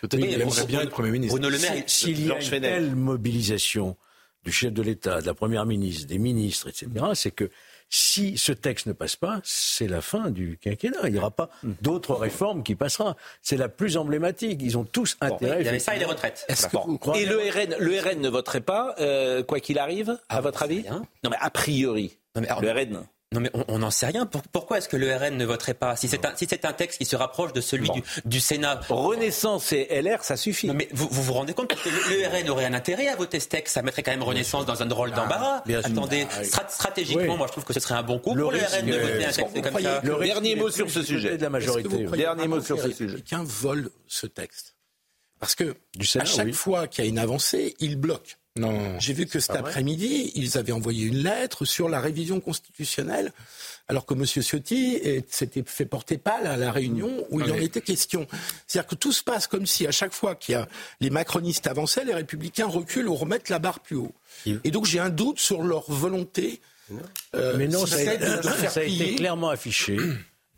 Peut-être qu'il aimerait bien être Premier ministre. Bruno Le Maire, s'il y a une telle mobilisation du chef de l'État, de la Première ministre, des ministres, etc., c'est que si ce texte ne passe pas, c'est la fin du quinquennat. Il n'y aura pas d'autres réformes qui passeront. C'est la plus emblématique. Ils ont tous intérêt. il y avait ça et les retraites. et le RN, le RN ne voterait pas, euh, quoi qu'il arrive, à votre avis? Non, mais a priori, le RN. Non mais on n'en sait rien. Pourquoi est-ce que le RN ne voterait pas Si c'est un, si un texte qui se rapproche de celui du, Sénat. Renaissance et LR, ça suffit. Non mais vous vous, rendez compte que le, RN aurait un intérêt à voter ce texte Ça mettrait quand même Renaissance dans un rôle d'embarras. Ah, Attendez, ah, stratégiquement, moi je trouve que ce serait un bon coup pour le RN de voter un texte comme ça. Le dernier mot sur ce sujet. De la majorité. Dernier mot sur ce sujet. Quelqu'un vole ce texte? Parce que à chaque fois qu'il y a une avancée, il bloque. Non. J'ai vu que cet après-midi, ils avaient envoyé une lettre sur la révision constitutionnelle, alors que M. Ciotti s'était fait porter pâle à la réunion où il en était question. C'est-à-dire que tout se passe comme si à chaque fois qu'il y a les macronistes avançaient, les républicains reculent ou remettent la barre plus haut. Et donc j'ai un doute sur leur volonté. Euh, Mais non, ça, a été clairement affiché.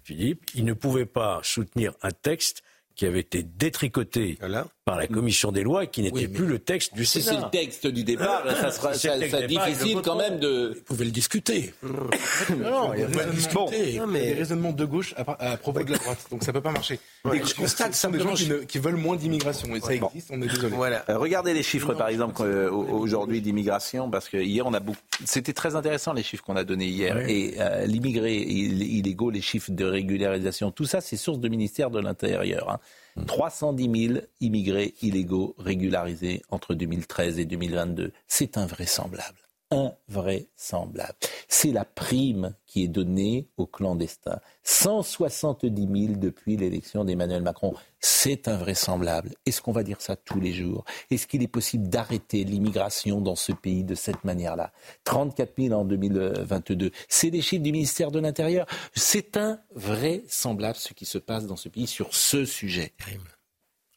Philippe, ils ne pouvaient pas soutenir un texte qui avait été détricoté par la commission des lois et qui n'était plus le texte du Sénat. c'est le texte du départ, ça sera ça, difficile quand même de. Vous pouvez le discuter. non, il y a le discuter. Bon, mais... des raisonnements de gauche à, propos de la droite, donc ça peut pas marcher. je constate que ce sont des gens qui, veulent moins d'immigration et ça existe. On est désolé. Voilà. Euh, regardez les chiffres par exemple euh, aujourd'hui d'immigration parce que hier on a beaucoup. C'était très intéressant les chiffres qu'on a donnés hier et euh, l'immigré illégaux, les chiffres de régularisation, tout ça c'est source du ministère de l'Intérieur. Hein. 310 000 immigrés illégaux régularisés entre 2013 et 2022. C'est invraisemblable invraisemblable. C'est la prime qui est donnée aux clandestins. 170 000 depuis l'élection d'Emmanuel Macron. C'est invraisemblable. Est-ce qu'on va dire ça tous les jours? Est-ce qu'il est possible d'arrêter l'immigration dans ce pays de cette manière-là? 34 000 en 2022. C'est des chiffres du ministère de l'Intérieur. C'est invraisemblable ce qui se passe dans ce pays sur ce sujet.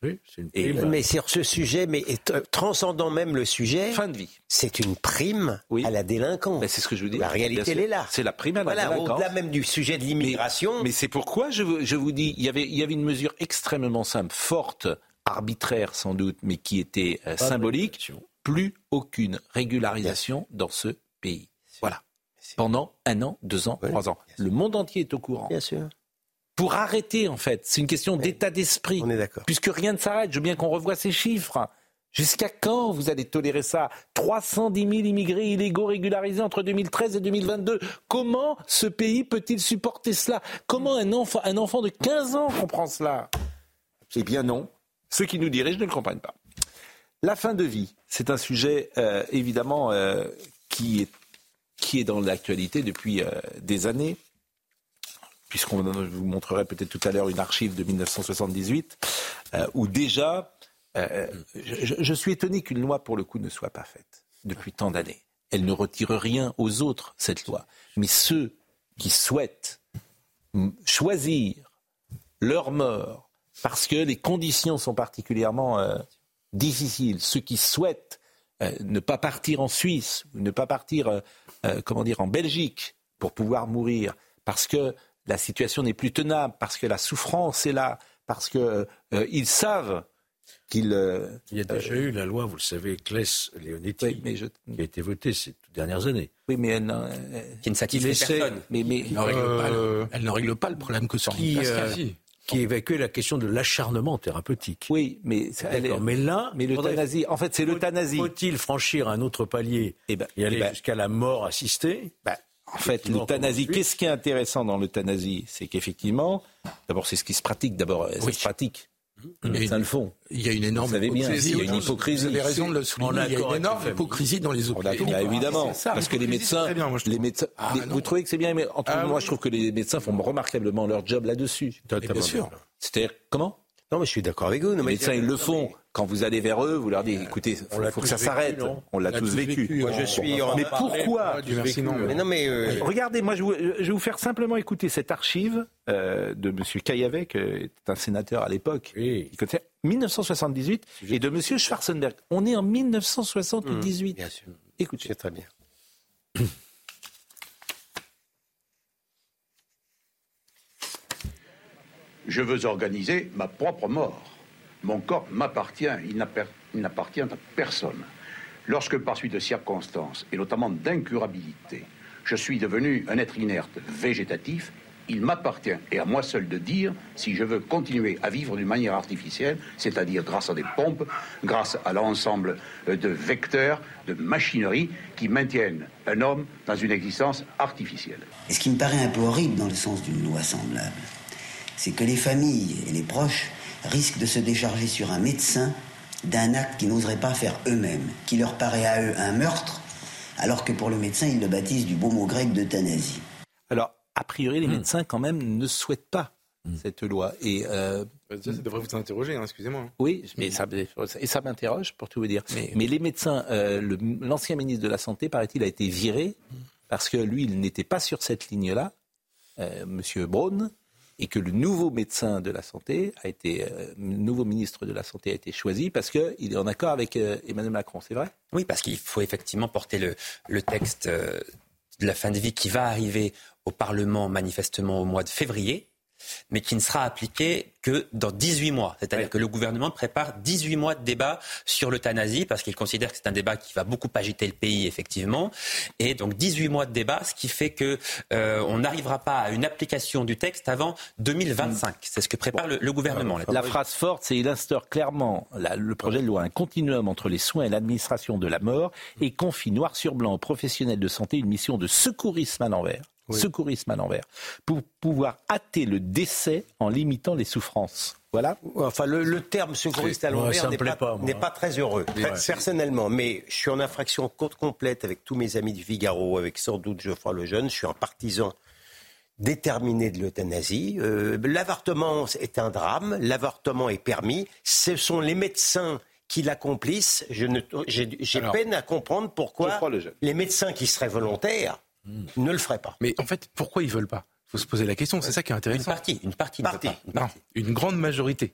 Oui, une mais sur ce sujet, mais transcendant même le sujet, fin de vie. C'est une prime à la délinquance. c'est ce que je vous dis. La réalité, elle est là. C'est la prime à la délinquance. Au-delà même du sujet de l'immigration. Mais, c'est pourquoi je, vous dis, il y, avait, il y avait une mesure extrêmement simple, forte, arbitraire sans doute, mais qui était euh, symbolique. Plus aucune régularisation dans ce pays. Voilà. Pendant un an, deux ans, trois ans. Le monde entier est au courant. Bien sûr pour arrêter, en fait. C'est une question d'état d'esprit. On est d'accord. Puisque rien ne s'arrête. Je veux bien qu'on revoie ces chiffres. Jusqu'à quand vous allez tolérer ça? 310 000 immigrés illégaux régularisés entre 2013 et 2022. Comment ce pays peut-il supporter cela? Comment un enfant, un enfant de 15 ans comprend cela? Eh bien non. Ceux qui nous dirigent ne le comprennent pas. La fin de vie, c'est un sujet euh, évidemment euh, qui, est, qui est dans l'actualité depuis euh, des années puisqu'on vous montrerait peut-être tout à l'heure une archive de 1978, euh, où déjà, euh, je, suis étonné qu'une loi, pour le coup, ne soit pas faite depuis tant d'années. Elle ne retire rien aux autres, cette loi. Mais ceux qui souhaitent choisir leur mort parce que les conditions sont particulièrement euh, difficiles, ceux qui souhaitent ne pas partir en Suisse, ne pas partir, comment dire, en Belgique pour pouvoir mourir, parce que la situation n'est plus tenable, parce que la souffrance est là, parce qu'ils euh, savent qu'ils... Euh, Il y a déjà eu la loi, vous le savez, Claes-Leonetti, qui a été votée ces dernières années. Oui, mais elle, qui ne satisfait personne. Mais, mais euh, elle, ne règle pas le problème que sur qui, qui évacuait la question de l'acharnement thérapeutique. Oui, mais mais là, mais l'euthanasie, en fait, c'est l'euthanasie. Faut-il franchir un autre palier et, eh ben, et aller eh ben, jusqu'à la mort assistée ben, en fait, l'euthanasie, qu'est-ce qui est intéressant dans l'euthanasie? C'est qu'effectivement, d'abord, c'est ce qui se pratique, d'abord, ça se pratique. Les médecins le font. Il y a une énorme vous savez bien, il y a une hypocrisie. Vous avez raison de le souligner. Il y a une énorme hypocrisie dans les hôpitaux. Bah, évidemment, parce que les médecins, les médecins, ah, vous trouvez que c'est bien, mais en ah, moi, je trouve que les médecins font remarquablement leur job là-dessus. Bien sûr. C'est-à-dire comment? Non, mais je suis d'accord avec vous. Les médecins, ils le font. Quand vous allez vers eux, vous leur dites, écoutez, il faut, que ça s'arrête. On l'a tous vécu. Moi, je suis. Mais pourquoi Mais non, mais euh, regardez, moi, je vais vous faire simplement écouter cette archive euh, de M. Kayavet, qui est un sénateur à l'époque, oui. 1978, et de M. Schwarzenberg. On est en 1978. Mmh, bien sûr. Écoutez. C'est très bien. Je veux organiser ma propre mort. Mon corps m'appartient, il n'appartient à personne. Lorsque par suite de circonstances, et notamment d'incurabilité, je suis devenu un être inerte végétatif, il m'appartient, et à moi seul de dire, si je veux continuer à vivre d'une manière artificielle, c'est-à-dire grâce à des pompes, grâce à l'ensemble de vecteurs, de machineries qui maintiennent un homme dans une existence artificielle. Et ce qui me paraît un peu horrible dans le sens d'une loi semblable, c'est que les familles et les proches risquent de se décharger sur un médecin d'un acte qu'ils n'oseraient pas faire eux-mêmes, qui leur paraît à eux un meurtre, alors que pour le médecin, ils le baptisent du beau mot grec d'euthanasie. Alors, a priori, les hmm. médecins, quand même, ne souhaitent pas hmm. cette loi. Et euh, ça, devrait vous interroger, hein, excusez-moi. Oui, mais ça, et ça m'interroge, pour tout vous dire. Mais, les médecins, euh, l'ancien ministre de la Santé, paraît-il, a été viré parce que lui, il n'était pas sur cette ligne-là, euh, Monsieur Braun, et que le nouveau médecin de la santé a été, euh, nouveau ministre de la santé a été choisi parce qu'il est en accord avec euh, Emmanuel Macron, c'est vrai? Oui, parce qu'il faut effectivement porter le, le texte de la fin de vie qui va arriver au Parlement manifestement au mois de février mais qui ne sera appliqué que dans 18 mois. C'est-à-dire que le gouvernement prépare 18 mois de débat sur l'euthanasie, parce qu'il considère que c'est un débat qui va beaucoup agiter le pays, effectivement. Et donc 18 mois de débat, ce qui fait qu'on euh, n'arrivera pas à une application du texte avant 2025. C'est ce que prépare le, gouvernement. La phrase forte, c'est il instaure clairement le projet de loi un continuum entre les soins et l'administration de la mort et confie noir sur blanc aux professionnels de santé une mission de secourisme à l'envers secourisme à l'envers, pour pouvoir hâter le décès en limitant les souffrances. Voilà. Enfin, le, terme secouriste à l'envers n'est pas, très heureux, personnellement. Mais je suis en infraction complète avec tous mes amis du Figaro, avec sans doute Geoffroy Lejeune. Je suis un partisan déterminé de l'euthanasie. Euh, l'avortement est un drame. L'avortement est permis. Ce sont les médecins qui l'accomplissent. J'ai peine à comprendre pourquoi les médecins qui seraient volontaires ne le ferait pas. Mais en fait, pourquoi ils veulent pas? Il faut se poser la question. C'est ça qui est intéressant. Une partie, une partie, partie. Non, une grande majorité.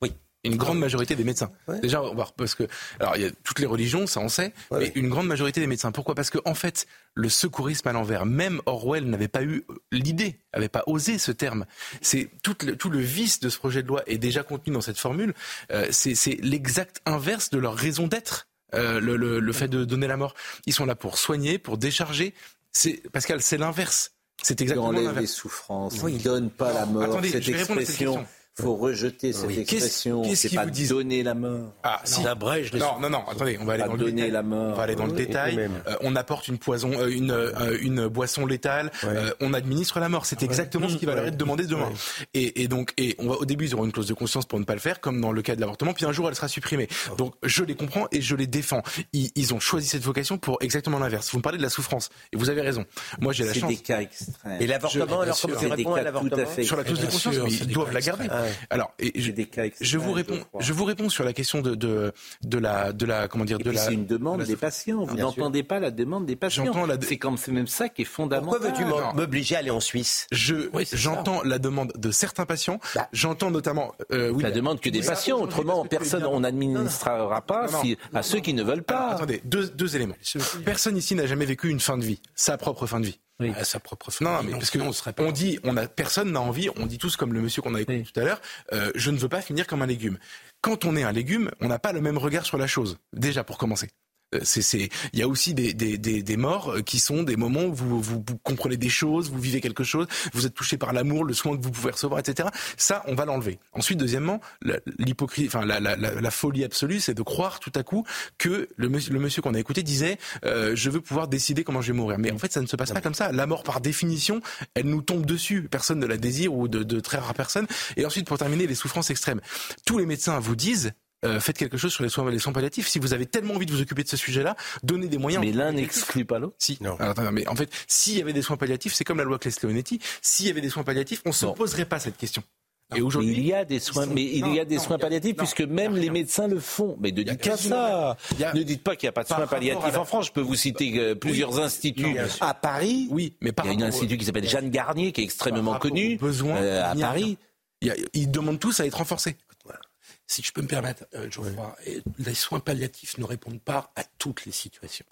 Oui. Une grande majorité des médecins. Déjà, parce que, alors il y a toutes les religions, ça on sait, mais une grande majorité des médecins. Pourquoi? Parce que en fait, le secourisme à l'envers, même Orwell n'avait pas eu l'idée, n'avait pas osé ce terme. C'est tout le, tout le vice de ce projet de loi est déjà contenu dans cette formule. Euh, c'est l'exact inverse de leur raison d'être. Euh, le, le, le, fait de donner la mort. Ils sont là pour soigner, pour décharger, c'est Pascal, c'est l'inverse. C'est exactement l'inverse. les souffrances. Oui. Il donne pas la mort. Attendez, cette expression faut rejeter cette expression. Qu'est-ce pas vous donner la mort. Ah, si. Ça brèche. Non, non, non. Attendez, on va aller dans le détail. La mort. On va aller dans le détail. Euh, on apporte une poison, euh, une, euh, une boisson létale. on administre la mort. C'est exactement ce qui va leur être demandé demain. Et, et, donc, et on va au début ils auront une clause de conscience pour ne pas le faire, comme dans le cas de l'avortement. Puis un jour elle sera supprimée. Donc je les comprends et je les défends. Ils, ils ont choisi cette vocation pour exactement l'inverse. Vous me parlez de la souffrance et vous avez raison. Moi j'ai la chance. C'est des cas extrêmes. Et l'avortement, alors comment à l'avortement Sur la clause de conscience, ils doivent la garder. Alors, et je, je, vous réponds, je, vous réponds sur la question de, de, de la, de la, comment dire, de la. C'est une demande des patients. Vous n'entendez pas la demande des patients. La... C'est comme c'est même ça qui est fondamental. Pourquoi veux-tu m'obliger à aller en Suisse? Je, j'entends la demande de certains patients. Bah. J'entends notamment. Euh, oui, la demande que des patients. Autrement, personne, on n'administrera pas à ceux qui ne veulent pas. attendez, deux, deux éléments. Personne ici n'a jamais vécu une fin de vie, sa propre fin de vie. Oui. À sa propre fin. Non, mais parce que on, serait on dit, on a personne n'a envie. On dit tous comme le monsieur qu'on a écouté tout à l'heure. Euh, je ne veux pas finir comme un légume. Quand on est un légume, on n'a pas le même regard sur la chose. Déjà pour commencer. Euh, c'est, il y a aussi des, morts euh, qui sont des moments où vous, comprenez des choses, vous vivez quelque chose, vous êtes touché par l'amour, le soin que vous pouvez recevoir, etc. Ça, on va l'enlever. Ensuite, deuxièmement, l'hypocrisie, enfin la, folie absolue, c'est de croire tout à coup que le monsieur, qu'on a écouté disait euh, je veux pouvoir décider comment je vais mourir. Mais en fait, ça ne se passe pas comme ça. La mort, par définition, elle nous tombe dessus. Personne ne la désire ou de très rares personnes. Et ensuite, pour terminer, les souffrances extrêmes. Tous les médecins vous disent euh, faites quelque chose sur les soins, les soins palliatifs. Si vous avez tellement envie de vous occuper de ce sujet-là, donnez des moyens. Mais l'un n'exclut pas l'autre. Si. Non. mais en fait, s'il y avait des soins palliatifs, c'est comme la loi Claes-Leonetti. S'il y avait des soins palliatifs, on ne se poserait pas cette question. Et aujourd'hui, il y a des soins, mais il y a des soins palliatifs puisque même les médecins le font. Mais ne dites pas ça. Ne dites pas qu'il n'y a pas de soins palliatifs en France. Je peux vous citer euh, plusieurs instituts à Paris. Oui, mais il y a un institut qui s'appelle Jeanne Garnier qui est extrêmement connu euh, à Paris. Ils demandent tous à être renforcés si je peux me permettre, euh, Geoffroy, les soins palliatifs ne répondent pas à toutes les situations.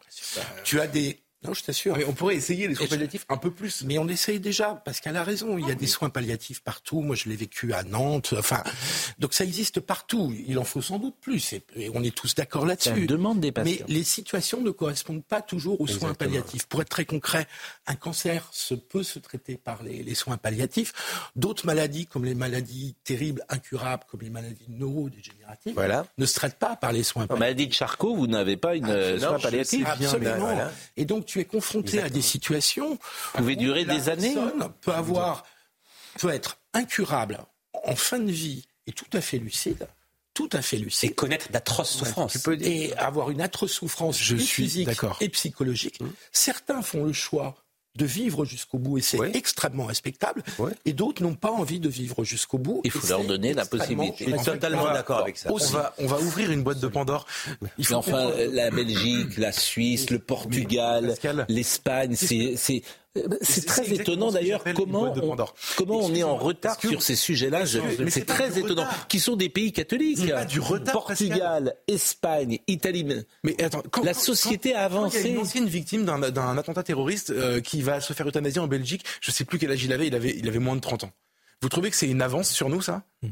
Tu as des non, je t'assure. on pourrait essayer les soins palliatifs un peu plus. Mais on essaye déjà, parce qu'elle a raison. Il y a des soins palliatifs partout. Moi, je l'ai vécu à Nantes. Enfin, donc ça existe partout. Il en faut sans doute plus. Et, on est tous d'accord là-dessus. demande des patients. Mais les situations ne correspondent pas toujours aux soins palliatifs. Pour être très concret, un cancer se peut se traiter par les, soins palliatifs. D'autres maladies, comme les maladies terribles, incurables, comme les maladies neurodégénératives, voilà. ne se traitent pas par les soins palliatifs. maladie de Charcot, vous n'avez pas une ah, soin palliatif. Absolument. Et donc tu es confronté à des situations qui pouvaient durer des années. Peut avoir, peut être incurable en fin de vie et tout à fait lucide tout à fait lucide. Et connaître d'atroces souffrances. Et avoir une atroce souffrance Je suis physique et psychologique. Mmh. Certains font le choix de vivre jusqu'au bout et c'est extrêmement respectable. Et d'autres n'ont pas envie de vivre jusqu'au bout. Il faut leur donner la possibilité. Je suis totalement d'accord avec ça. On va, on va ouvrir une boîte de Pandore. Il faut enfin, la Belgique, la Suisse, le Portugal, l'Espagne, c'est c'est très étonnant d'ailleurs comment on, comment on est en retard sur ces sujets-là. C'est très étonnant. Qui sont des pays catholiques. du retard, Portugal, Espagne, Italie. Mais attends, la société a avancé. Il y a une ancienne victime d'un attentat terroriste euh, qui va se faire euthanasier en Belgique. Je ne sais plus quel âge il avait. Il avait, il avait moins de 30 ans. Vous trouvez que c'est une avance sur nous, ça? Hmm.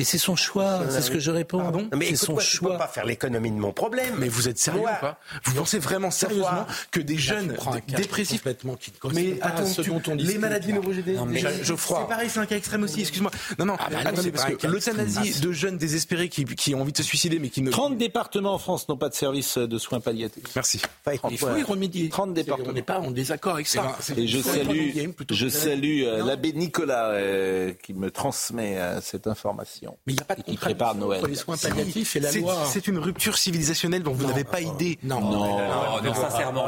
Mais c'est son choix, c'est ce que je réponds. Pardon mais c'est son choix. peux pas faire l'économie de mon problème. Mais vous êtes sérieux ou pas Vous pensez vraiment sérieusement que des jeunes dépressifs complètement qui Mais attends, les maladies neurogénératives. C'est pareil, c'est un cas extrême aussi. Excuse-moi. Non, non. Ah, bah attendez, parce que l'euthanasie de jeunes désespérés qui, qui ont envie de se suicider, mais qui ne. 30 départements en France n'ont pas de service de soins palliatifs. Merci. Il faut y remédier. 30 départements. On n'est pas en désaccord avec ça. Et je salue, je salue euh, l'abbé Nicolas euh, qui me transmet euh, cette information. Mais il n'y a pas de Noël. les soins palliatifs et la loi. C'est une rupture civilisationnelle dont vous n'avez pas idée. Non, non, non, sincèrement.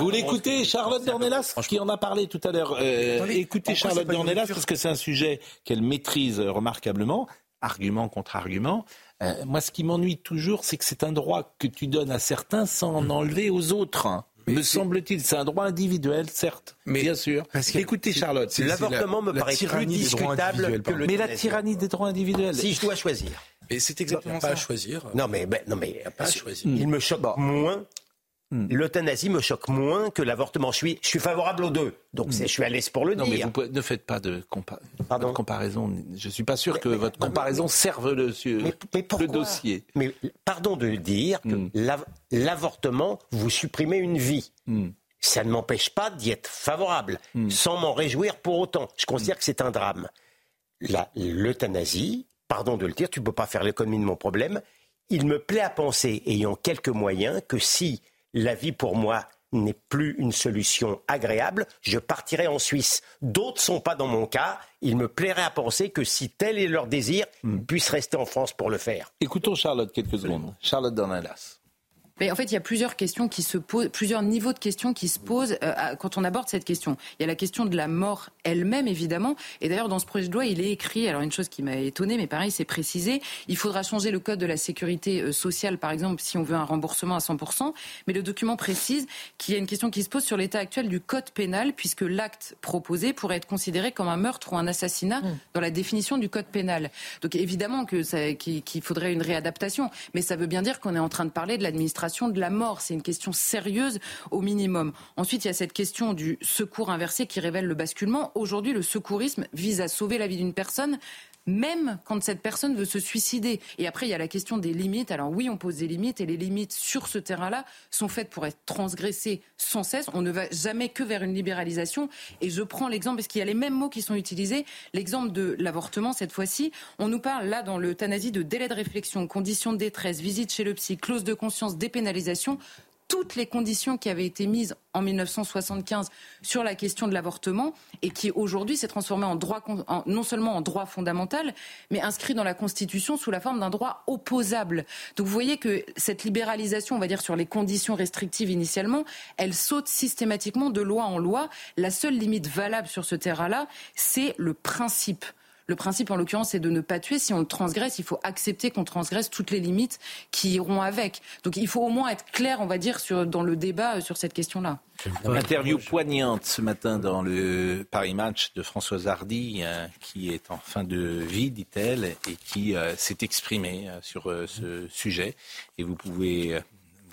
Vous l'écoutez, Charlotte Dornelas, qui en a parlé tout à l'heure. Euh, écoutez Charlotte Dornelas, parce que c'est un sujet qu'elle maîtrise remarquablement, argument contre argument. Euh, moi, ce qui m'ennuie toujours, c'est que c'est un droit que tu donnes à certains sans en enlever aux autres me semble-t-il. C'est un droit individuel, certes, mais, bien sûr. Écoutez, Charlotte. L'avortement me paraît plus discutable que le Mais la tyrannie des droits individuels. Si je dois choisir. Et c'est exactement ça. Pas à choisir. Non, mais, ben, non, mais pas à choisir. Il me choque moins Hmm. L'euthanasie me choque moins que l'avortement. Je suis, je suis favorable aux deux. Donc hmm. je suis à l'aise pour le non, dire. Mais vous ne faites pas de, comparaison. Je ne suis pas sûr que votre comparaison serve le, le, dossier. Mais pardon de dire que hmm. l'avortement, vous supprimez une vie. Ça ne m'empêche pas d'y être favorable, sans m'en réjouir pour autant. Je considère que c'est un drame. L'euthanasie, pardon de le dire, tu ne peux pas faire l'économie de mon problème. Il me plaît à penser, ayant quelques moyens, que si la vie pour moi n'est plus une solution agréable, je partirai en Suisse. D'autres sont pas dans mon cas. Il me plairait à penser que si tel est leur désir, ils hmm. puissent rester en France pour le faire. Écoutons Charlotte quelques secondes. Charlotte Dornalas en fait, il y a plusieurs questions qui se posent, plusieurs niveaux de questions qui se posent euh, quand on aborde cette question. Il y a la question de la mort elle-même, évidemment. Et d'ailleurs, dans ce projet de loi, il est écrit, alors une chose qui m'a étonné, mais pareil, c'est précisé, il faudra changer le code de la sécurité euh, sociale, par exemple, si on veut un remboursement à 100%. Mais le document précise qu'il y a une question qui se pose sur l'état actuel du code pénal, puisque l'acte proposé pourrait être considéré comme un meurtre ou un assassinat mmh. dans la définition du code pénal. Donc évidemment qu'il faudrait une réadaptation, mais ça veut bien dire qu'on est en train de parler de l'administration de la mort. C'est une question sérieuse au minimum. Ensuite, il y a cette question du secours inversé qui révèle le basculement. Aujourd'hui, le secourisme vise à sauver la vie d'une personne même quand cette personne veut se suicider. Et après, il y a la question des limites. Alors oui, on pose des limites et les limites sur ce terrain-là sont faites pour être transgressées sans cesse. On ne va jamais que vers une libéralisation. Et je prends l'exemple, parce qu'il y a les mêmes mots qui sont utilisés, l'exemple de l'avortement cette fois-ci. On nous parle là dans l'euthanasie de délai de réflexion, conditions de détresse, visite chez le psy, clause de conscience, dépénalisation toutes les conditions qui avaient été mises en 1975 sur la question de l'avortement et qui aujourd'hui s'est transformé en droit, non seulement en droit fondamental, mais inscrit dans la Constitution sous la forme d'un droit opposable. Donc vous voyez que cette libéralisation, on va dire sur les conditions restrictives initialement, elle saute systématiquement de loi en loi. La seule limite valable sur ce terrain-là, c'est le principe. Le principe, en l'occurrence, c'est de ne pas tuer. Si on transgresse, il faut accepter qu'on transgresse toutes les limites qui iront avec. Donc il faut au moins être clair, on va dire, sur, dans le débat euh, sur cette question-là. Interview poignante ce matin dans le Paris Match de Françoise Hardy, euh, qui est en fin de vie, dit-elle, et qui euh, s'est exprimée sur ce sujet. Et vous pouvez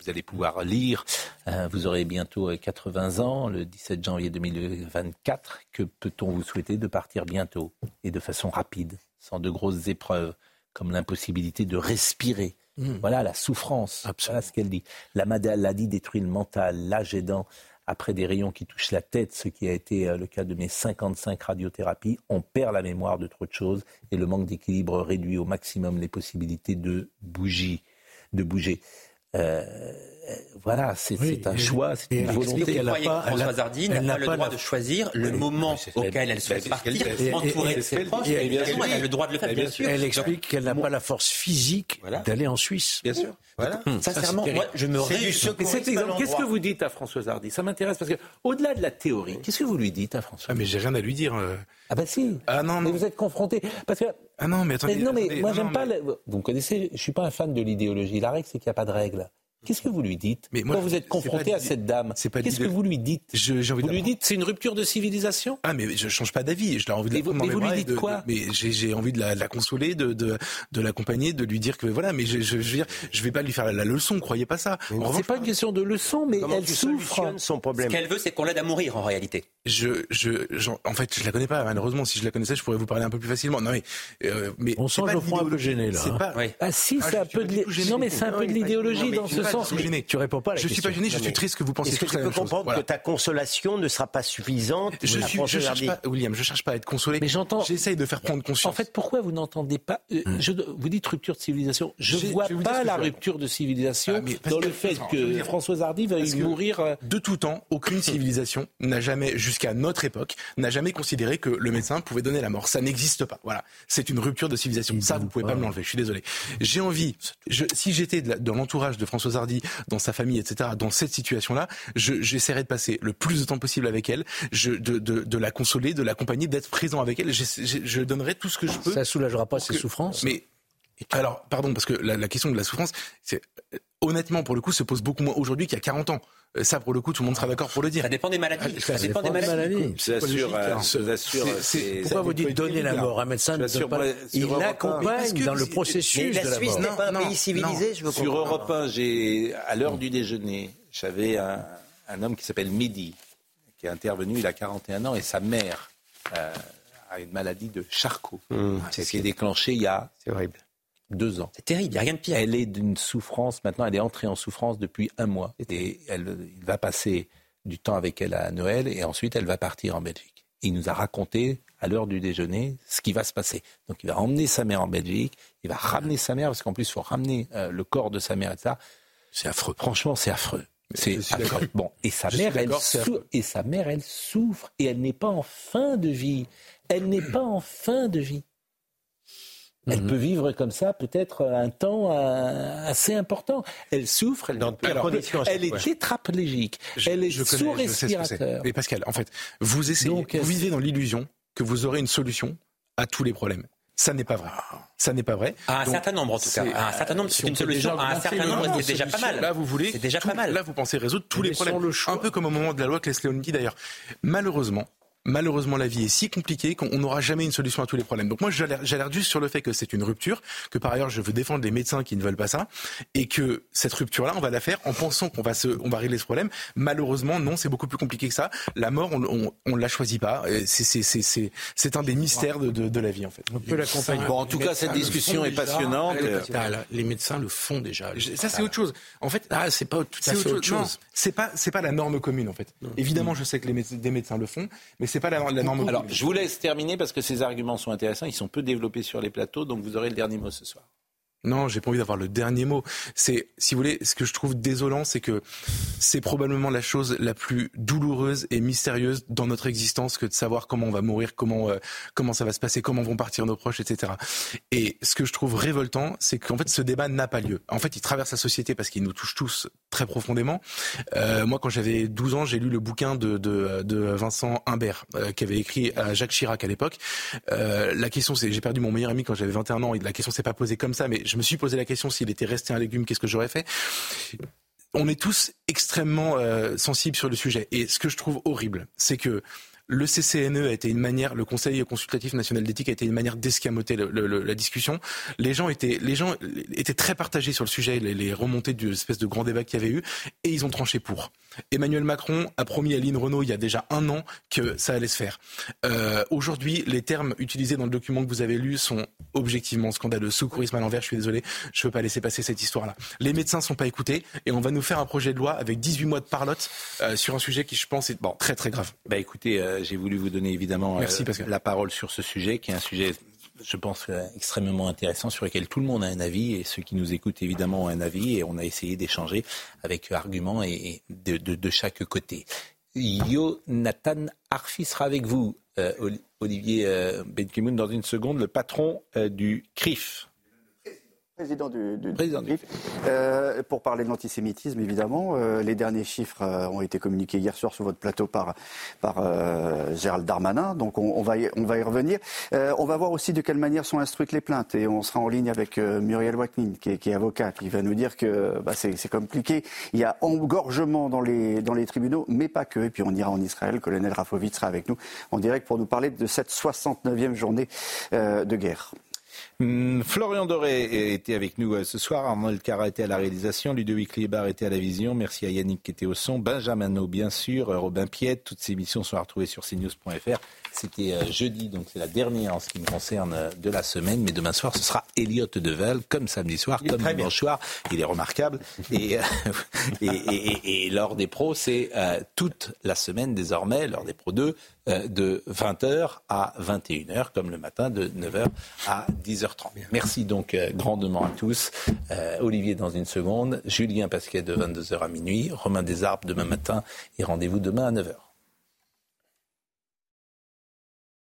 vous allez pouvoir lire. Euh, vous aurez bientôt 80 euh, ans, le 17 janvier 2024. Que peut-on vous souhaiter de partir bientôt et de façon rapide, sans de grosses épreuves, comme l'impossibilité de respirer? Hmm. Voilà la souffrance. Voilà ce qu'elle dit. La maladie détruit le mental, l'âge aidant. Après des rayons qui touchent la tête, ce qui a été euh, le cas de mes 55 radiothérapies, on perd la mémoire de trop de choses et le manque d'équilibre réduit au maximum les possibilités de bouger. De bouger. Euh, voilà, c'est un choix, c'est une volonté. Elle n'a pas, Françoise Hardy n'a pas le droit de choisir le moment auquel elle souhaite partir, entourée de ses proches. Elle a le droit de le faire, bien sûr. Elle explique qu'elle n'a pas la force physique d'aller en Suisse. Bien sûr. Voilà. Sincèrement, moi, je me réjouis. Qu'est-ce que vous dites à Françoise Hardy? Ça m'intéresse parce que, au-delà de la théorie, qu'est-ce que vous lui dites à Françoise Ah, mais j'ai rien à lui dire. Ah, bah si. Ah, non, Mais vous êtes confronté. Parce que. Ah, non, mais attendez. non, mais moi, j'aime pas. Vous me connaissez, je suis pas un fan de l'idéologie. La règle, c'est qu'il n'y a pas de règle. Qu'est-ce que vous lui dites Mais moi, Quand vous êtes confronté pas à cette dame, qu'est-ce que vous lui dites Je- envie Vous lui dites c'est une rupture de civilisation Ah mais je change pas d'avis, je l'ai envie de la prendre mais vous lui dites de- quoi de- Mais j'ai envie de la, de la consoler, de, de, de l'accompagner, de lui dire que voilà, mais je, je, je veux dire, je vais pas lui faire la, la leçon, croyez pas ça. C'est pas une question de leçon, mais Comment elle souffre. son Ce problème qu'elle veut, c'est qu'on l'aide à mourir, en réalité. je, je, en fait, je la connais pas. Malheureusement, si je la connaissais, je pourrais vous parler un peu plus facilement. Non mais, euh, mais On sent pas de Geoffroy un peu gêné, là, hein. pas. Ah si, Ah, c'est un peu de du tout gêné. non mais c'est un Non, peu de mais- l'idéologie dans ce pas sens. du tout gêné. Tu réponds pas à la Je suis pas question. gêné, je Non, suis triste que vous pensiez que tous tu peux comprendre Voilà. que ta consolation ne sera pas suffisante Je suis, je cherche pas, William, je cherche pas à être consolé. Mais j'entends- J'essaye de faire prendre conscience. En fait, pourquoi vous n'entendez pas euh, je- Vous dites rupture de civilisation. Je J'ai- vois je pas que la je rupture de civilisation Ah, dans que- le fait je que Françoise Hardy va que mourir. euh, De tout temps, aucune civilisation n'a jamais, jusqu'à notre époque, n'a jamais considéré que le médecin pouvait donner la mort. Ça n'existe pas. Voilà. C'est une rupture de civilisation. Ça, vous pouvez pas me l'enlever. Je suis désolé. J'ai envie, je, si j'étais dans l'entourage de Françoise Dans sa famille, etc., dans cette situation-là, je- j'essaierais de passer le plus de temps possible avec elle, je, de, de, de la consoler, de l'accompagner, d'être présent avec elle. Je, je donnerai tout ce que je peux. Ça soulagera pas ses que- souffrances Mais alors, pardon, parce que la, la question de la souffrance, c'est honnêtement pour le coup se pose beaucoup moins aujourd'hui qu'il y a 40 ans. Euh, Ça, pour le coup, tout le monde sera d'accord pour le dire. Ça dépend des maladies. Ah, Ça dépend des dépend des maladies. vous assure, Pourquoi vous dites donner la mort Un médecin Je ne l'assure, peut pas. Il Europe un. Mais accompagne parce que dans le processus la de la Suisse mort. n'est pas un pays non. civilisé, je veux Sur comprendre. Europe 1, j'ai, à l'heure du déjeuner, j'avais un, un homme qui s'appelle Mehdi, qui est intervenu, il a 41 ans, et sa mère euh, a une maladie de Charcot. c'est ce qui est déclenché il y a C'est horrible. Deux ans. C'est terrible, il n'y a rien de pire. Elle est d'une souffrance, maintenant elle est entrée en souffrance depuis un mois. Et elle, il va passer du temps avec elle à Noël, et ensuite elle va partir en Belgique. Il nous a raconté à l'heure du déjeuner ce qui va se passer. Donc il va emmener sa mère en Belgique, il va ramener sa mère, parce qu'en plus il faut ramener euh, le corps de sa mère et ça. C'est affreux. Franchement, c'est affreux. C'est. Bon, et sa Je mère, elle d'accord, c'est sou- affreux. et sa mère, elle souffre et elle n'est pas en fin de vie. Elle n'est pas en fin de vie. Elle Mhm. peut vivre comme ça peut-être un temps euh, assez important. Elle souffre, elle, Dans à chaque elle est fois. tétraplégique, Je- elle est je connais, sous je sais ce que c'est. respirateur. Mais Pascal, en fait, vous essayez, Donc, vous euh, vivez dans l'illusion que vous aurez une solution à tous les problèmes. Ça n'est pas vrai. Ça n'est pas vrai. À un Donc, certain nombre, en tout cas. À un certain nombre, si c'est une peut solution. déjà À un certain nombre, c'est déjà pas mal. Là, vous voulez. C'est déjà tout- pas mal. Là, vous pensez résoudre tous Mais les problèmes. le choix. Un peu comme au moment de la loi Claes-Leonetti d'ailleurs. Malheureusement, malheureusement, la vie est si compliquée qu'on n'aura jamais une solution à tous les problèmes. Donc moi, j'alerte juste sur le fait que c'est une rupture, que par ailleurs, je veux défendre les médecins qui ne veulent pas ça, et que cette rupture-là, on va la faire en pensant qu'on va se, on va régler ce problème. Malheureusement, non, c'est beaucoup plus compliqué que ça. La mort, on, on, on la choisit pas. C'est, un des mystères de, de, de la vie, en fait. On peut l'accompagner. Bon, en tout cas, cette discussion est passionnante. Les médecins le font déjà. Ça, c'est autre chose. En fait, ah, c'est pas tout à fait autre chose. C'est pas, c'est pas la norme commune, en fait. Évidemment, je sais que les médecins, des médecins le font, mais c'est Alors, je vous laisse terminer parce que ces arguments sont intéressants. Ils sont peu développés sur les plateaux, donc vous aurez le dernier mot ce soir. Non, j'ai pas envie d'avoir le dernier mot. C'est, si vous voulez, ce que je trouve désolant, c'est que c'est probablement la chose la plus douloureuse et mystérieuse dans notre existence que de savoir comment on va mourir, comment euh, comment ça va se passer, comment vont partir nos proches, etc. Et ce que je trouve révoltant, c'est qu'en fait ce débat n'a pas lieu. En fait, il traverse la société parce qu'il nous touche tous très profondément. Euh, moi, quand j'avais 12 ans, j'ai lu le bouquin de de, Vincent Humbert euh, qui avait écrit à Jacques Chirac à l'époque. La question, c'est, j'ai perdu mon meilleur ami quand j'avais 21 ans. Et la question s'est pas posée comme ça, mais je me suis posé la question s'il était resté un légume, qu'est-ce que j'aurais fait? On est tous extrêmement euh, sensibles sur le sujet. Et ce que je trouve horrible, c'est que le CCNE a été une manière, le Conseil consultatif national d'éthique a été une manière d'escamoter la discussion. Les gens étaient, les gens étaient très partagés sur le sujet, les, les remontées d'une espèce de grand débat qu'il y avait eu, et ils ont tranché pour. Emmanuel Macron a promis à Lynn Renault il y a déjà un an que ça allait se faire. Euh, Aujourd'hui, les termes utilisés dans le document que vous avez lu sont objectivement scandaleux. Secourisme à l'envers, je suis désolé, je ne veux pas laisser passer cette histoire-là. Les médecins sont pas écoutés, et on va nous faire un projet de loi avec 18 mois de parlotte euh, sur un sujet qui, je pense, est très très grave. Bah écoutez, euh, j'ai voulu vous donner évidemment euh, Merci, la parole sur ce sujet, qui est un sujet je pense, extrêmement intéressant sur lequel tout le monde a un avis et ceux qui nous écoutent évidemment ont un avis et on a essayé d'échanger avec arguments et, de, chaque côté. Jonathan Arfi sera avec vous, Olivier euh, Benkimoun, dans une seconde, le patron euh, du CRIF. Président du, du, Président du... Euh, pour parler de l'antisémitisme, évidemment, euh, les derniers chiffres euh, ont été communiqués hier soir sur votre plateau par, par euh, Gérald Darmanin, donc on, on, va y, on va y revenir. Euh, on va voir aussi de quelle manière sont instruites les plaintes et on sera en ligne avec Muriel Waknin, qui est, qui est avocat, qui va nous dire que bah, c'est compliqué. Il y a engorgement dans les, dans les tribunaux, mais pas que. Et puis on ira en Israël, colonel Rafovitz sera avec nous en direct pour nous parler de cette 69e journée de guerre. Hmm, Florian Doré était avec nous euh, ce soir. Arnaud Cara était à la réalisation. Ludovic Liebar était à la vision. Merci à Yannick qui était au son. Benjamin bien sûr. Euh, Robin Piette. Toutes ces émissions sont retrouvées sur cnews.fr. C'était euh, jeudi, donc c'est la dernière en ce qui me concerne de la semaine. Mais demain soir, ce sera Elliot Devel, comme samedi soir, comme dimanche soir. Il est remarquable. Et, et, l'heure des pros, c'est toute la semaine désormais, l'heure des pros 2, de 20h à 21h, comme le matin de 9h à 10h. Merci donc euh, grandement à tous. Euh, Olivier dans une seconde, Julien Pasquet de 22h à minuit, Romain Desarbes demain matin et rendez-vous demain à 9h.